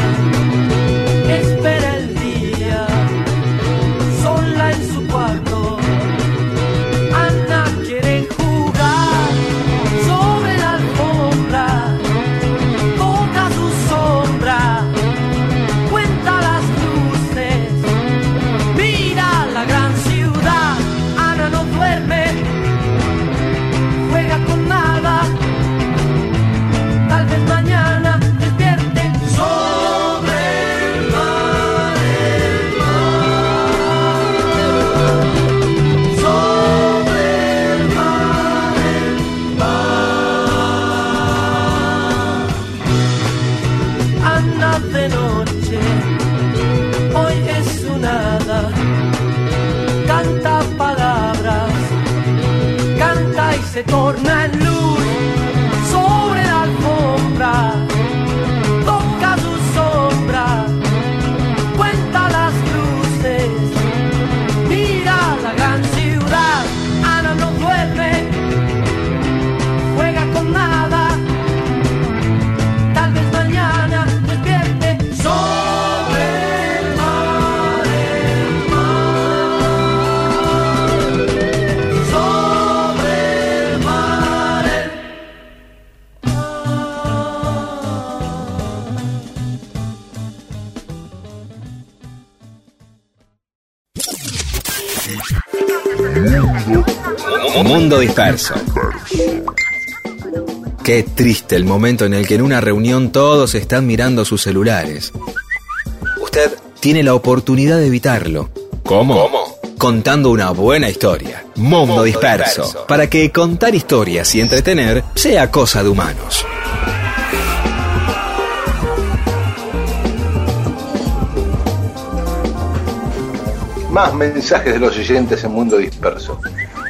Mundo disperso. Qué triste el momento en el que en una reunión todos están mirando sus celulares. Usted tiene la oportunidad de evitarlo. ¿Cómo? Contando una buena historia. Mundo disperso. Para que contar historias y entretener sea cosa de humanos. Más mensajes de los oyentes en Mundo Disperso.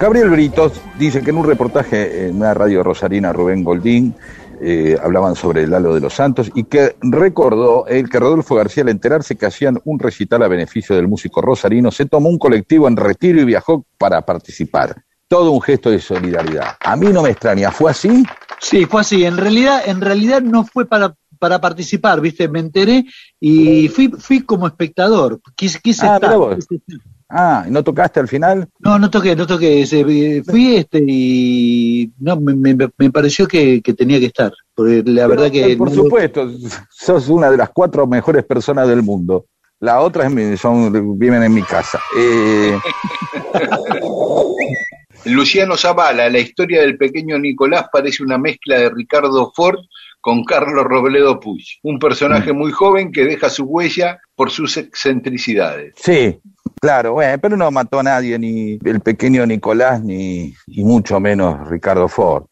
Gabriel Britos dice que en un reportaje en una radio rosarina, Rubén Goldín, eh, hablaban sobre el halo de los santos y que recordó el que Rodolfo García al enterarse que hacían un recital a beneficio del músico rosarino, se tomó un colectivo en retiro y viajó para participar. Todo un gesto de solidaridad. A mí no me extraña, ¿fue así? Sí, fue así. En realidad, en realidad no fue para, para participar, ¿viste? Me enteré y fui, fui como espectador. Quise, quise Ah, estar. Ah, ¿y no tocaste al final? No, no toqué, no toqué. Eh, Fui este y no me, me, me pareció que, que tenía que estar. Porque la verdad que. eh, Por no- supuesto, sos una de las cuatro mejores personas del mundo. Las otras es mi- son, viven en mi casa. Eh, Luciano Zavala, la historia del pequeño Nicolás parece una mezcla de Ricardo Ford con Carlos Robledo Puig, un personaje muy joven que deja su huella por sus excentricidades. sí, claro, bueno, pero no mató a nadie, ni el pequeño Nicolás, ni y mucho menos Ricardo Ford.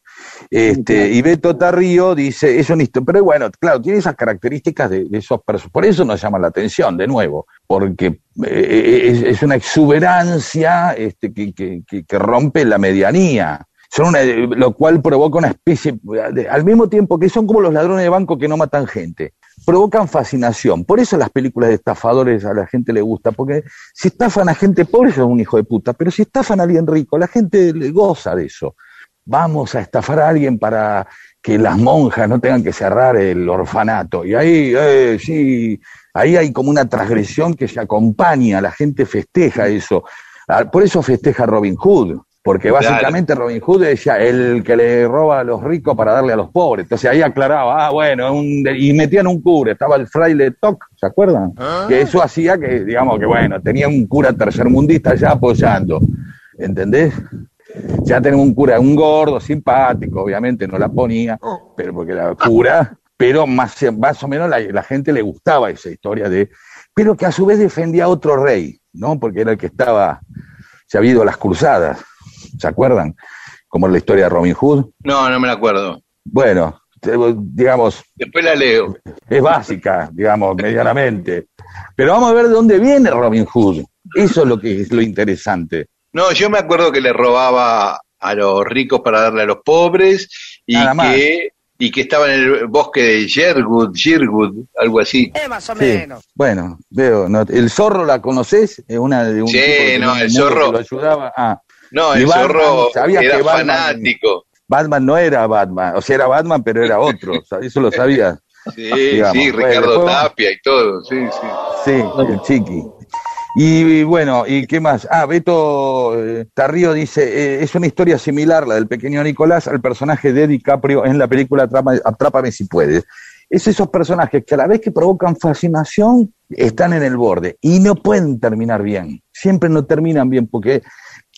Este, y Beto Tarrío dice, es historia, pero bueno, claro, tiene esas características de, de esos personajes, por eso nos llama la atención, de nuevo, porque eh, es, es una exuberancia este, que, que- que- que rompe la medianía. Son una- lo cual provoca una especie, de- al mismo tiempo que son como los ladrones de banco que no matan gente, provocan fascinación. Por eso las películas de estafadores a la gente le gusta, porque si estafan a gente pobre, es un hijo de puta, pero si estafan a alguien rico, la gente le goza de eso. Vamos a estafar a alguien para que las monjas no tengan que cerrar el orfanato. Y ahí, eh, sí, ahí hay como una transgresión que se acompaña, la gente festeja eso. Ah, Por eso festeja Robin Hood, porque Claro. básicamente Robin Hood decía el que le roba a los ricos para darle a los pobres. Entonces ahí aclaraba, ah, bueno, un- y metían un cura, estaba el fraile Toc, ¿se acuerdan? Que eso hacía que, digamos que, bueno, tenía un cura tercermundista ya apoyando, ¿entendés? Ya tenemos un cura, un gordo, simpático, obviamente no la ponía, pero porque era cura, pero más, más o menos la, la gente le gustaba esa historia de, pero que a su vez defendía a otro rey, ¿no? Porque era el que estaba, se había ido a las cruzadas, ¿se acuerdan? Como en la historia de Robin Hood. No, no me la acuerdo. Bueno, digamos, Después la leo. es básica, digamos, medianamente. Pero vamos a ver de dónde viene Robin Hood. Eso es lo que es lo interesante. No, yo me acuerdo que le robaba a los ricos para darle a los pobres y Nada más. que y que estaba en el bosque de Sherwood, Sherwood, algo así. Sí, Bueno, veo, no, el zorro la conoces, es una de un Sí, tipo que no, el zorro. que lo ayudaba. Ah, No, Y el Batman, zorro ¿sabías era que Batman- fanático. Batman no era Batman, o sea, era Batman, pero era otro, eso lo sabías. Sí, Digamos, sí, Ricardo después- Tapia y todo, sí, sí. Sí, el chiqui. Y bueno, ¿y qué más? Ah, Beto eh, Tarrío dice, eh, es una historia similar, la del pequeño Nicolás, al personaje de DiCaprio en la película Atrapa- Atrápame si puedes. Es esos personajes que a la vez que provocan fascinación, están en el borde y no pueden terminar bien. Siempre no terminan bien porque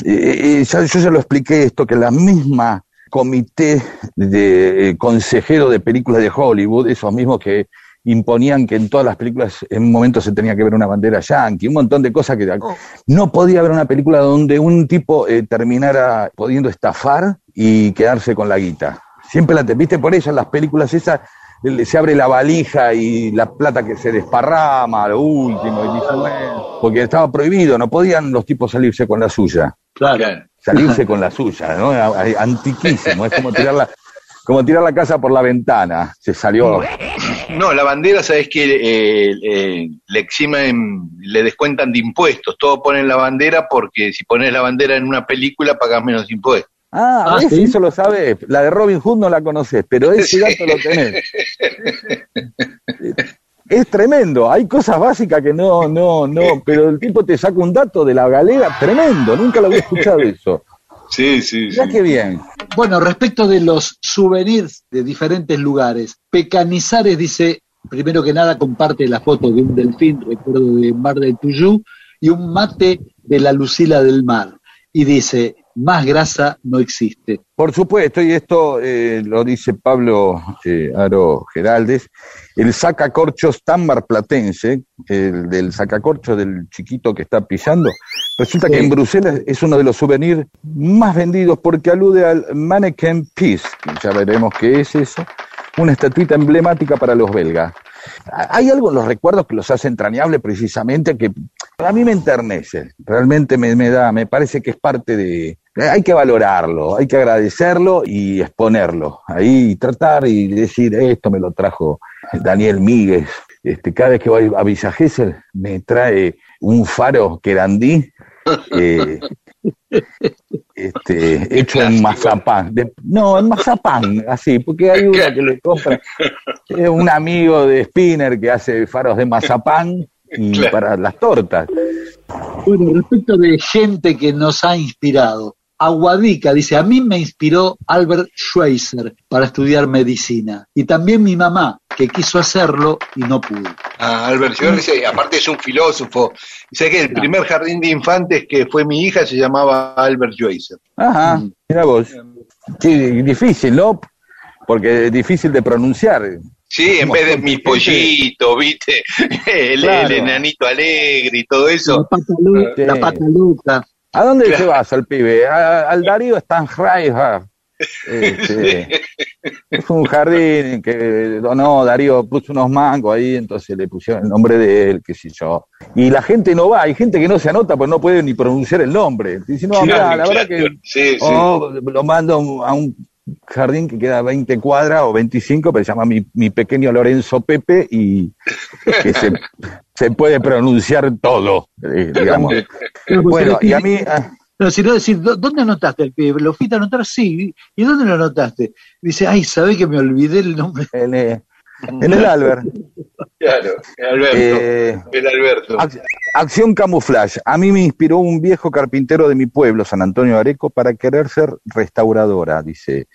eh, eh, ya- yo ya lo expliqué esto, que la misma comité de eh, consejero de películas de Hollywood, esos mismos que imponían que en todas las películas en un momento se tenía que ver una bandera yankee, un montón de cosas que no podía haber una película donde un tipo eh, terminara pudiendo estafar y quedarse con la guita. Siempre la te viste por en las películas esas se abre la valija y la plata que se desparrama, lo último, y dice, bueno, porque estaba prohibido, no podían los tipos salirse con la suya Claro. salirse con la suya, ¿no? Antiquísimo, es como tirar la, como tirar la casa por la ventana, se salió. No, la bandera, sabes que eh, eh, le eximen, le descuentan de impuestos. Todos ponen la bandera porque si pones la bandera en una película pagas menos impuestos. Ah, Ah. ¿sí? eso lo sabes. La de Robin Hood no la conoces, pero ese dato lo tenés. Es tremendo, hay cosas básicas que no, no, no, pero el tipo te saca un dato de la galera tremendo, nunca lo había escuchado eso. Sí, sí, Mirá qué bien. Bueno, respecto de los souvenirs de diferentes lugares, Pecanizares dice, primero que nada, comparte la foto de un delfín, recuerdo de Mar del Tuyú, y un mate de la Lucila del Mar. Y dice, más grasa no existe. Por supuesto, y esto eh, lo dice Pablo eh, Aro Geraldes, el sacacorchos tan marplatense, el del sacacorcho del chiquito que está pisando, resulta que en Bruselas es uno de los souvenirs más vendidos porque alude al Mannequin Peace, ya veremos qué es eso, una estatuita emblemática para los belgas. Hay algo en los recuerdos que los hace entrañables precisamente que a mí me enternece, realmente me, me da, me parece que es parte de... Hay que valorarlo, hay que agradecerlo y exponerlo. Ahí tratar y decir, esto me lo trajo Daniel Míguez. Este, cada vez que voy a Villa Gesell me trae un faro querandí eh, este, hecho en mazapán. De- no, en mazapán, así, porque hay uno que le compra. Es un amigo de Spinner que hace faros de mazapán y Claro. para las tortas. Bueno, respecto de gente que nos ha inspirado, Aguadica dice, a mí me inspiró Albert Schweitzer para estudiar medicina. Y también mi mamá, que quiso hacerlo y no pudo. Ah, Albert Schweitzer, aparte es un filósofo. Sé que el primer jardín de infantes que fue mi hija se llamaba Albert Schweitzer. Ajá, Mm. mira vos. Qué difícil, ¿no? Porque es difícil de pronunciar. Sí, en vez de mis pollitos, ¿viste? El, Claro. el enanito alegre y todo La eso. Sí. la pata loca. ¿A dónde Claro. se vas al pibe? A- al Darío Stanheimer. Este, es un jardín que donó Darío, puso unos mangos ahí, entonces le pusieron el nombre de él, qué sé yo. Y la gente no va, hay gente que no se anota, pues no puede ni pronunciar el nombre. Dice, no, mirá, Claro, la verdad que Sí, sí. o lo mando a un jardín que queda a 20 cuadras o 25, pero se llama mi, mi pequeño Lorenzo Pepe y que se, se puede pronunciar todo, eh, digamos. Pues, Bueno, y a mí... ah, No, sino decir, ¿dó- ¿dónde anotaste el pibe? ¿Lo fuiste a anotar? Sí. ¿Y dónde lo anotaste? Dice, ay, ¿sabés que me olvidé el nombre? En, eh, en el Albert. Claro, el Alberto. Eh, el Alberto. ac- acción camuflaje. A mí me inspiró un viejo carpintero de mi pueblo, San Antonio Areco, para querer ser restauradora, dice.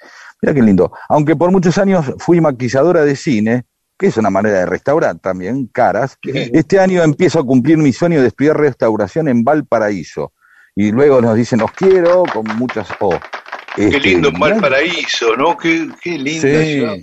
Mira qué lindo. Aunque por muchos años fui maquilladora de cine, que es una manera de restaurar también, caras, este año empiezo a cumplir mi sueño de estudiar restauración en Valparaíso. Y luego nos dicen, os quiero, con muchas O. Qué Este, lindo Valparaíso, ¿no? Qué, qué linda Sí. ciudad.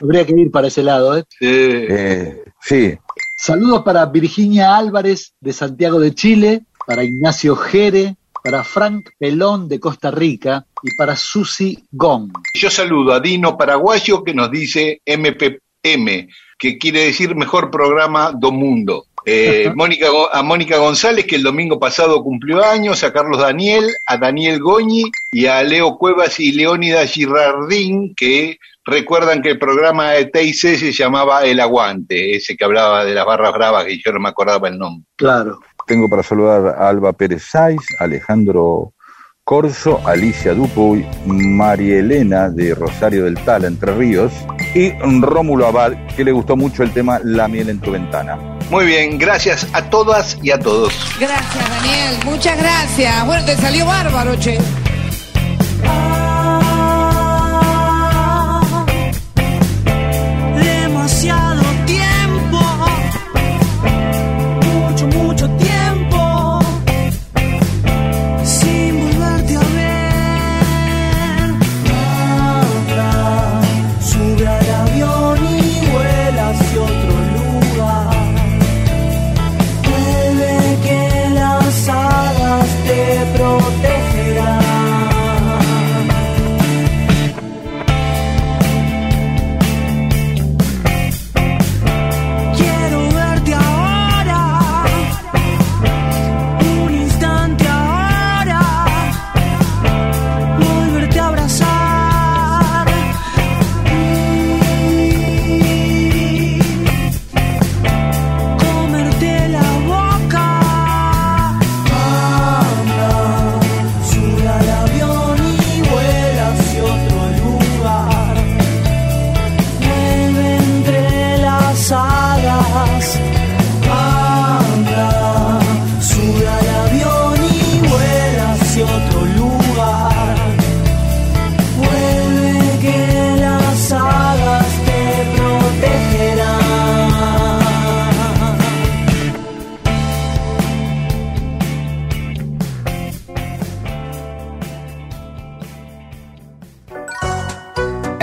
Habría que ir para ese lado, ¿eh? Sí. Eh, sí, Saludos para Virginia Álvarez de Santiago de Chile, para Ignacio Jere, para Frank Pelón de Costa Rica y para Susi Gong. Yo saludo a Dino Paraguayo que nos dice MPM, que quiere decir Mejor Programa do Mundo. Eh, Mónica, a Mónica González, que el domingo pasado cumplió años, a Carlos Daniel, a Daniel Goñi y a Leo Cuevas y Leónida Girardín, que recuerdan que el programa de TIC se llamaba El Aguante, ese que hablaba de las barras bravas, que yo no me acordaba el nombre. Claro. Tengo para saludar a Alba Pérez Saiz, Alejandro Corso, Alicia Dupuy, María Elena de Rosario del Tal, Entre Ríos, y Rómulo Abad, que le gustó mucho el tema La miel en tu ventana. Muy bien, gracias a todas y a todos. Gracias, Daniel. Muchas gracias. Bueno, te salió bárbaro, che.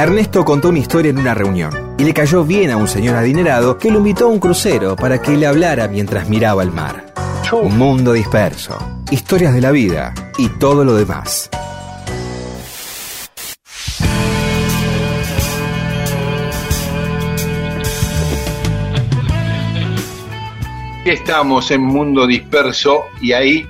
Ernesto contó una historia en una reunión y le cayó bien a un señor adinerado que lo invitó a un crucero para que le hablara mientras miraba el mar. Un mundo disperso, historias de la vida y todo lo demás. Estamos en Mundo Disperso y ahí,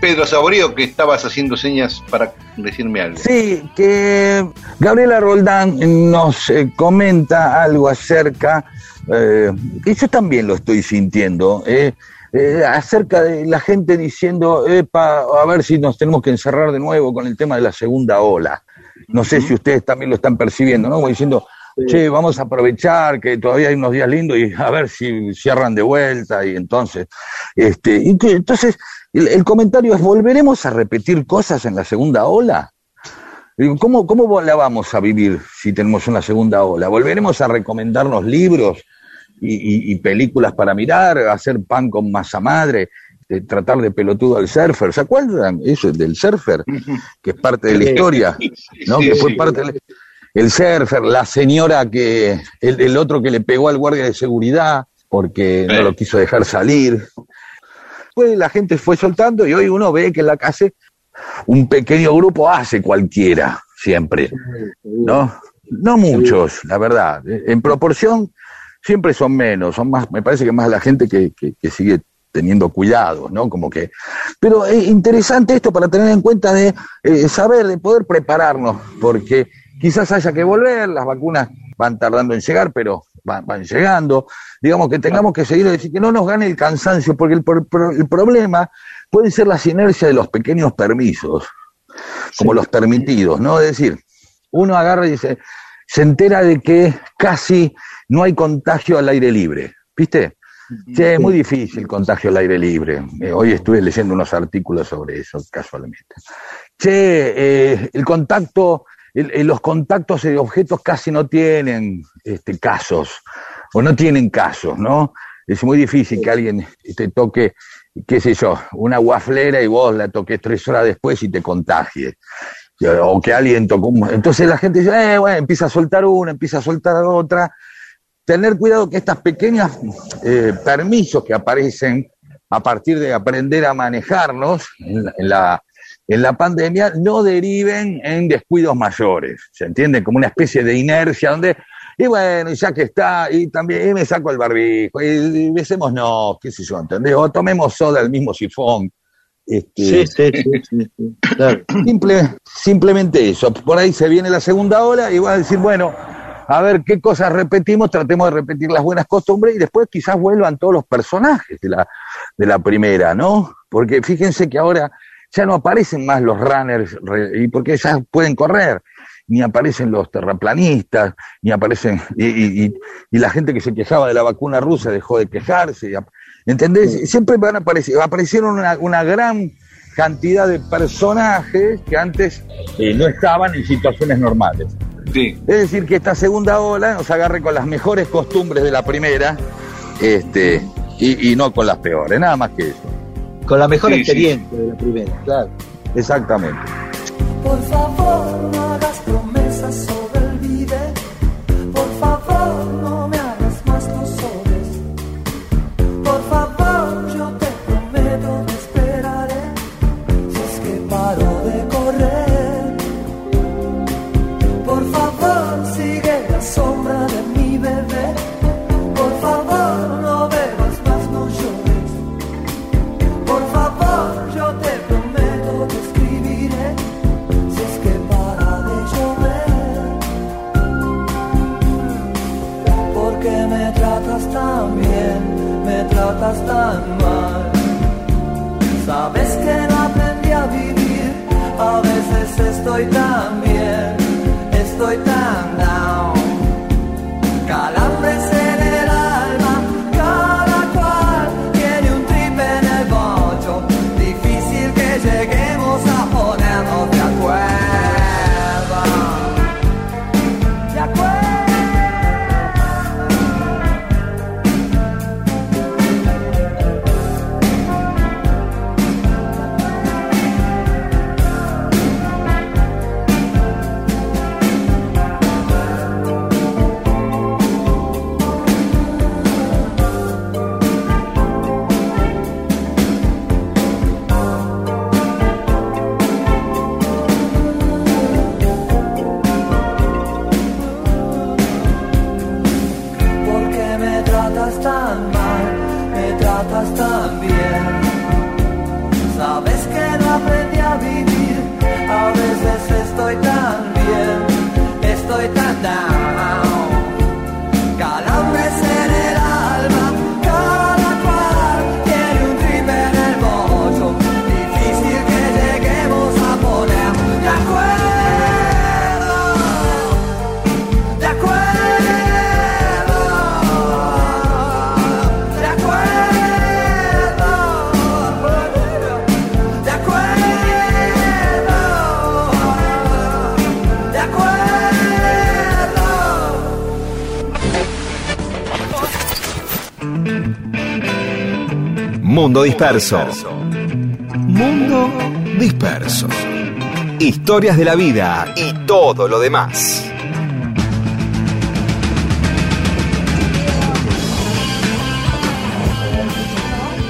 Pedro Saborío, que estabas haciendo señas para decirme algo. Sí, que Gabriela Roldán nos eh, comenta algo acerca, eh, y yo también lo estoy sintiendo, eh, eh, acerca de la gente diciendo, Epa, a ver si nos tenemos que encerrar de nuevo con el tema de la segunda ola. No sé si ustedes también lo están percibiendo, ¿no? Como diciendo, che, vamos a aprovechar que todavía hay unos días lindos y a ver si cierran de vuelta y entonces, este, y que- entonces el, el comentario es, ¿volveremos a repetir cosas en la segunda ola? ¿Cómo, ¿Cómo la vamos a vivir si tenemos una segunda ola? ¿Volveremos a recomendarnos libros y, y- y películas para mirar, hacer pan con masa madre, eh, tratar de pelotudo al surfer? ¿Se acuerdan eso del surfer? Que es parte de la historia, ¿no? Que fue parte del el surfer, la señora que, el, el otro que le pegó al guardia de seguridad porque no lo quiso dejar salir. Pues la gente fue soltando y hoy uno ve que en la calle un pequeño grupo hace cualquiera, siempre, ¿no? No muchos, la verdad. En proporción siempre son menos, son más, me parece que más la gente que, que- que sigue teniendo cuidado, ¿no? Como que. Pero es interesante esto para tener en cuenta de eh, saber, de poder prepararnos, porque quizás haya que volver, las vacunas van tardando en llegar, pero van, van llegando. Digamos que tengamos que seguir, decir que no nos gane el cansancio, porque el, el problema puede ser las inercias de los pequeños permisos, como los permitidos, ¿no? Es decir, uno agarra y dice, se entera de que casi no hay contagio al aire libre, ¿viste? Che, es muy difícil el contagio al aire libre. Eh, hoy estuve leyendo unos artículos sobre eso, casualmente. Che, eh, el contacto, los contactos de objetos casi no tienen este, casos, o no tienen casos, ¿no? Es muy difícil que alguien te toque, qué sé yo, una guaflera y vos la toques tres horas después y te contagies. O que alguien tocó un... Entonces la gente dice, eh, bueno, empieza a soltar una, empieza a soltar otra. Tener cuidado que estas pequeñas eh, permisos que aparecen a partir de aprender a manejarnos en la, en la, en la pandemia no deriven en descuidos mayores. ¿Se entiende? Como una especie de inercia donde, y bueno, ya que está, y también y me saco el barbijo, y, y besemos no, qué sé yo, ¿entendés? O tomemos soda del mismo sifón. Este, Sí, sí, sí, sí, sí, claro. Simple, simplemente eso. Por ahí se viene la segunda ola y va a decir, bueno, a ver qué cosas repetimos, tratemos de repetir las buenas costumbres y después quizás vuelvan todos los personajes de la, de la primera, ¿no? Porque fíjense que ahora ya no aparecen más los runners, y porque ya pueden correr, ni aparecen los terraplanistas, ni aparecen, y, y- y- y la gente que se quejaba de la vacuna rusa dejó de quejarse, ¿entendés? Siempre van a aparecer, aparecieron una, una gran cantidad de personajes que antes eh, no estaban en situaciones normales. Sí. Es decir, que esta segunda ola nos agarre con las mejores costumbres de la primera este, y, y no con las peores, nada más que eso. Con la mejor Sí, sí. experiencia de la primera, claro. Exactamente. Por favor, no hagas tan mal. Sabes que no aprendí a vivir, a veces estoy tan bien, estoy tan down. Disperso. Mundo Disperso. Historias de la vida y todo lo demás.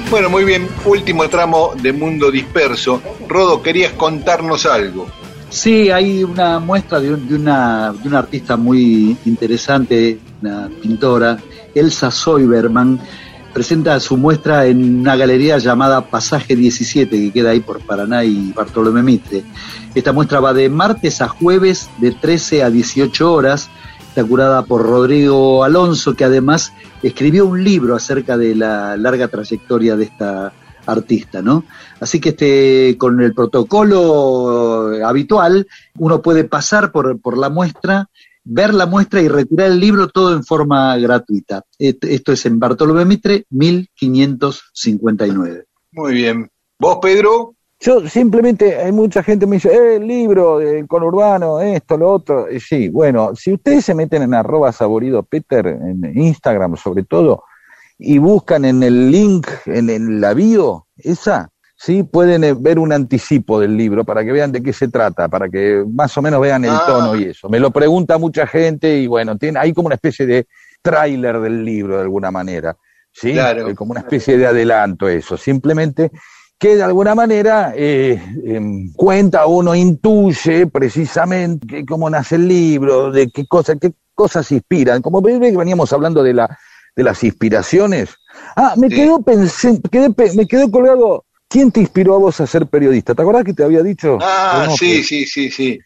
Bueno, muy bien, último tramo de Mundo Disperso. Rodo, querías contarnos algo. Sí, hay una muestra de, un- de una, de una artista muy interesante, una pintora, Elsa Soiberman, presenta su muestra en una galería llamada Pasaje 17, que queda ahí por Paraná y Bartolomé Mitre. Esta muestra va de martes a jueves de 13 a 18 horas, está curada por Rodrigo Alonso, que además escribió un libro acerca de la larga trayectoria de esta artista, ¿no? Así que este, con el protocolo habitual, uno puede pasar por, por la muestra, ver la muestra y retirar el libro todo en forma gratuita. Esto es en Bartolomé Mitre, 1559. Muy bien. ¿Vos, Pedro? Yo simplemente, hay mucha gente que me dice, eh, el libro del conurbano, esto, lo otro. Y sí, bueno, si ustedes se meten en arroba saborido Peter, en Instagram sobre todo, y buscan en el link, en el la bio, esa, sí, pueden eh, ver un anticipo del libro para que vean de qué se trata, para que más o menos vean el Ah. tono y eso. Me lo pregunta mucha gente y bueno, tiene, hay como una especie de tráiler del libro de alguna manera, ¿sí? Claro. Como una especie de adelanto eso. Simplemente que de alguna manera eh, em, cuenta, uno intuye precisamente que cómo nace el libro, de qué cosas, qué cosas inspiran. Como veníamos hablando de la de las inspiraciones. Ah, me Sí. quedó pensé, quedé me quedó colgado. ¿Quién te inspiró a vos a ser periodista? ¿Te acordás que te había dicho? Ah, sí, sí, sí, sí.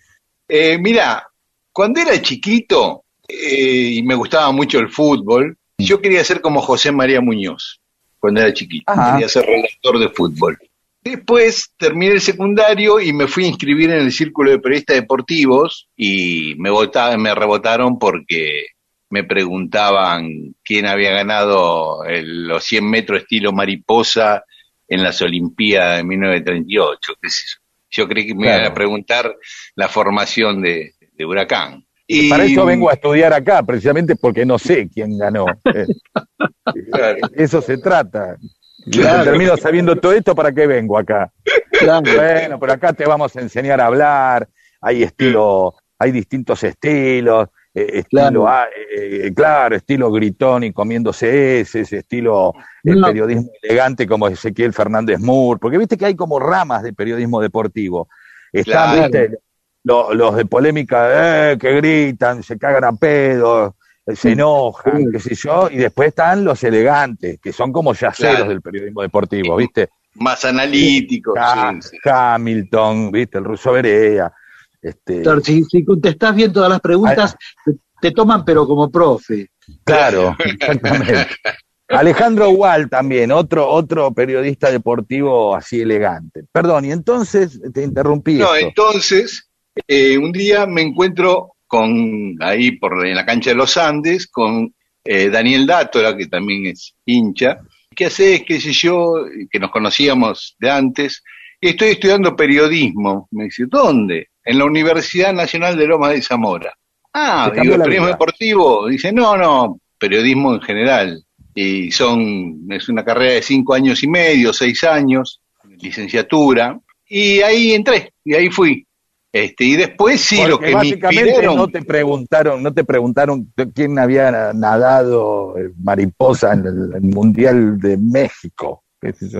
Eh, mira, cuando era chiquito eh, y me gustaba mucho el fútbol, yo quería ser como José María Muñoz cuando era chiquito. Ajá. Quería ser relator de fútbol. Después terminé el secundario y me fui a inscribir en el Círculo de Periodistas Deportivos y me, me rebotaron porque me preguntaban quién había ganado el- los 100 metros estilo mariposa en las Olimpiadas de 1938. qué sé yo. Yo creí que me Claro. iban a preguntar la formación de, de Huracán. Y, Para eso vengo a estudiar acá, precisamente porque no sé quién ganó. Eh, Claro. Eso se trata. Claro. Termino sabiendo todo esto, ¿para qué vengo acá? Bueno, pero acá te vamos a enseñar a hablar, hay estilo, hay distintos estilos, eh, estilo, Claro. ah, eh, claro, estilo gritón y comiéndose ese, ese estilo el No. periodismo elegante como Ezequiel Fernández Moore, porque viste que hay como ramas de periodismo deportivo. Están, Claro. viste, lo- los de polémica, eh, que gritan, se cagan a pedos, eh, se enojan, qué sé yo, y después están los elegantes, que son como yaceros Claro. del periodismo deportivo, ¿viste? más analítico. Ha- sí, sí. Hamilton, ¿viste? El ruso Berea. Este, Claro, si, si contestás bien todas las preguntas, te, te toman pero como profe. claro, exactamente. Alejandro Wall también, otro, otro periodista deportivo así elegante. Perdón, y entonces te interrumpí. No, esto. entonces, eh, un día me encuentro con, ahí por en la cancha de los Andes, con eh, Daniel Dátora, que también es hincha. ¿Qué haces? ¿Qué sé yo? Que nos conocíamos de antes. Estoy estudiando periodismo. Me dice, ¿dónde? En la Universidad Nacional de Lomas de Zamora. Ah, digo, periodismo vida. deportivo. Dice, no, no, periodismo en general. Y son, es una carrera de cinco años y medio, seis años, licenciatura. Y ahí entré, y ahí fui. Este, y después sí, lo que me básicamente inspiraron. no te preguntaron, no te preguntaron quién había nadado eh, mariposa en el Mundial de México.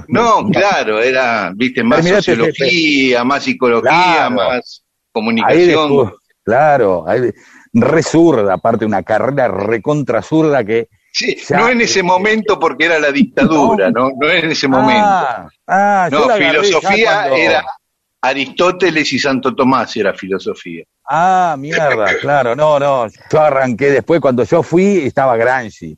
No, claro, era, viste, más sociología, más psicología, Claro. más comunicación. claro, ahí, re zurda, aparte una carrera recontra zurda que Sí, Ya. no en ese momento porque era la dictadura, no, no en ese momento. Ah, ah, no, filosofía cuando- era Aristóteles y Santo Tomás era filosofía. Ah, mierda, claro, no, no. Yo arranqué después, cuando yo fui, estaba Gramsci,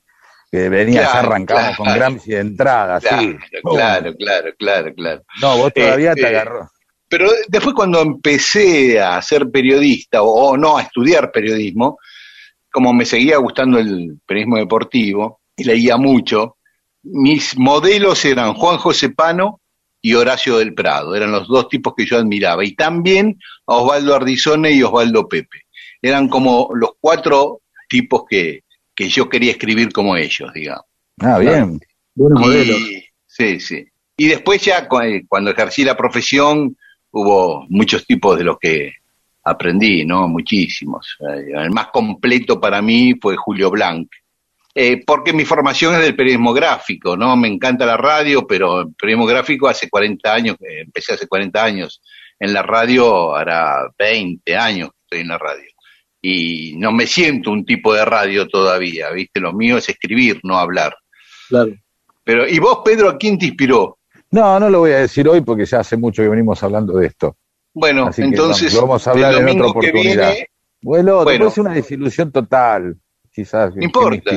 que venía, ya Claro, arrancamos claro. con Gramsci de entrada, Claro, sí. claro, claro, claro, claro. No, vos todavía te Este, agarró. Pero después cuando empecé a ser periodista, o, o no, a estudiar periodismo, como me seguía gustando el periodismo deportivo, y leía mucho, mis modelos eran Juan José Pano y Horacio del Prado, eran los dos tipos que yo admiraba, y también a Osvaldo Ardizone y Osvaldo Pepe. Eran como los cuatro tipos que, que yo quería escribir como ellos, digamos. Ah, bien. Buenos Y- modelos. Sí, sí. Y después ya eh, cuando ejercí la profesión hubo muchos tipos de los que aprendí, ¿no? Muchísimos. Eh, El más completo para mí fue Julio Blanc. Eh, porque mi formación es del periodismo gráfico, ¿no? Me encanta la radio, pero el periodismo gráfico hace 40 años, eh, empecé hace 40 años. En la radio hará 20 años que estoy en la radio. Y no me siento un tipo de radio todavía, ¿viste? Lo mío es escribir, no hablar. Claro. Pero, ¿y vos, Pedro, a quién te inspiró? No, no lo voy a decir hoy porque ya hace mucho que venimos hablando de esto. Bueno, Así que entonces, vamos, lo vamos a hablar en otra oportunidad. viene, Bueno, Bueno. es una desilusión total, quizás. me importa.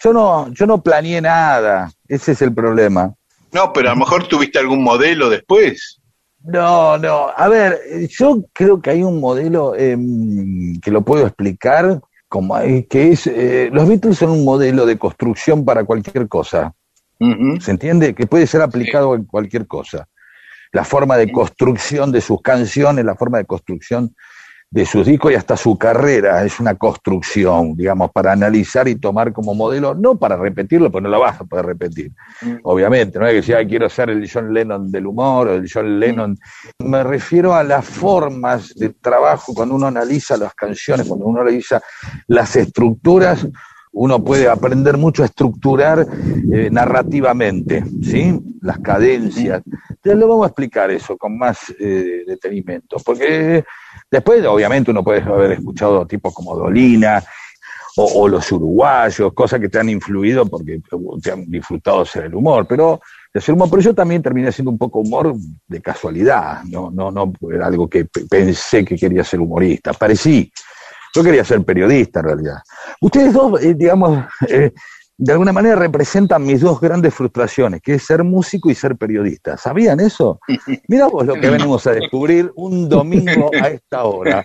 Yo no, yo no planeé nada, ese es el problema. no, pero a lo mejor tuviste algún modelo después. No, no. A ver, yo creo que hay un modelo em, que lo puedo explicar, como que es eh, los Beatles son un modelo de construcción para cualquier cosa. ¿Se entiende? Que puede ser aplicado en cualquier cosa. La forma de construcción de sus canciones, la forma de construcción de sus discos y hasta su carrera. Es una construcción, digamos, para analizar y tomar como modelo, no para repetirlo, porque no lo vas a poder repetir, obviamente, no es que "Ay, quiero ser el John Lennon del humor o el John Lennon, me refiero a las formas de trabajo cuando uno analiza las canciones, cuando uno analiza las estructuras, uno puede aprender mucho a estructurar eh, narrativamente, ¿sí? Las cadencias. Entonces lo vamos a explicar eso con más eh, detenimiento, porque después obviamente uno puede haber escuchado tipos como Dolina o, los uruguayos, cosas que te han influido porque te han disfrutado hacer el humor, pero hacer humor, pero yo también terminé haciendo un poco humor de casualidad, no, no, no era algo que pe- pensé que quería ser humorista, parecí, yo quería ser periodista en realidad. Ustedes dos, eh, digamos, eh, de alguna manera representan mis dos grandes frustraciones, que es ser músico y ser periodista. ¿Sabían eso? Mira vos lo que venimos a descubrir un domingo a esta hora,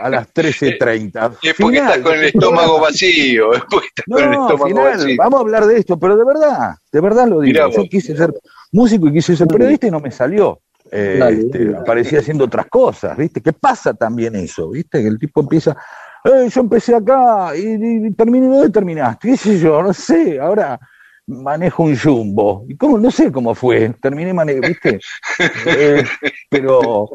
a las 13.30. Es porque estás con el estómago vacío. Es estás con el No, estómago final, vacío. vamos a hablar de esto, pero de verdad, de verdad lo digo. Mirá Yo vos. quise ser músico y quise ser periodista y no me salió. Eh, Dale, este, dale. aparecía haciendo otras cosas, ¿viste? ¿Qué pasa también eso? ¿Viste? Que el tipo empieza, "Eh, yo empecé acá y, terminé, ¿dónde terminaste? ¿Qué sé yo? No sé, ahora manejo un jumbo. ¿Y cómo? No sé cómo fue. Terminé manejando, ¿viste? Eh, pero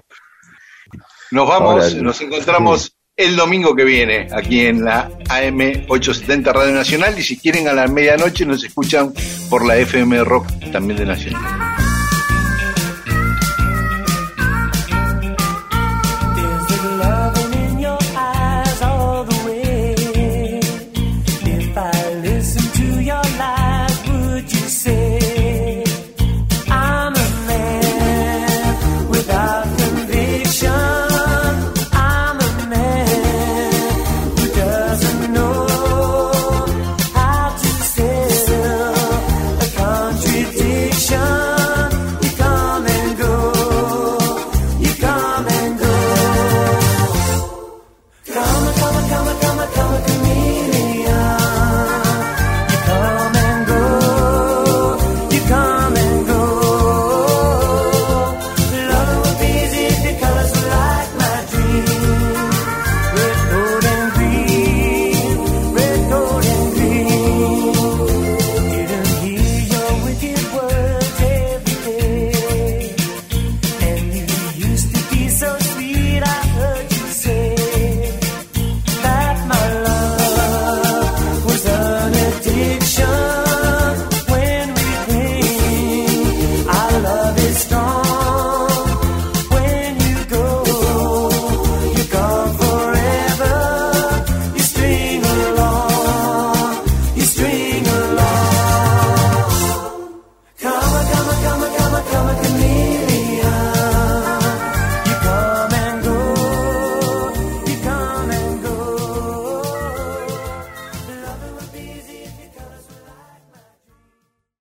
Nos vamos, Ahora nos encontramos el domingo que viene aquí en la AM 870 Radio Nacional y si quieren a la medianoche nos escuchan por la FM Rock también de Nacional.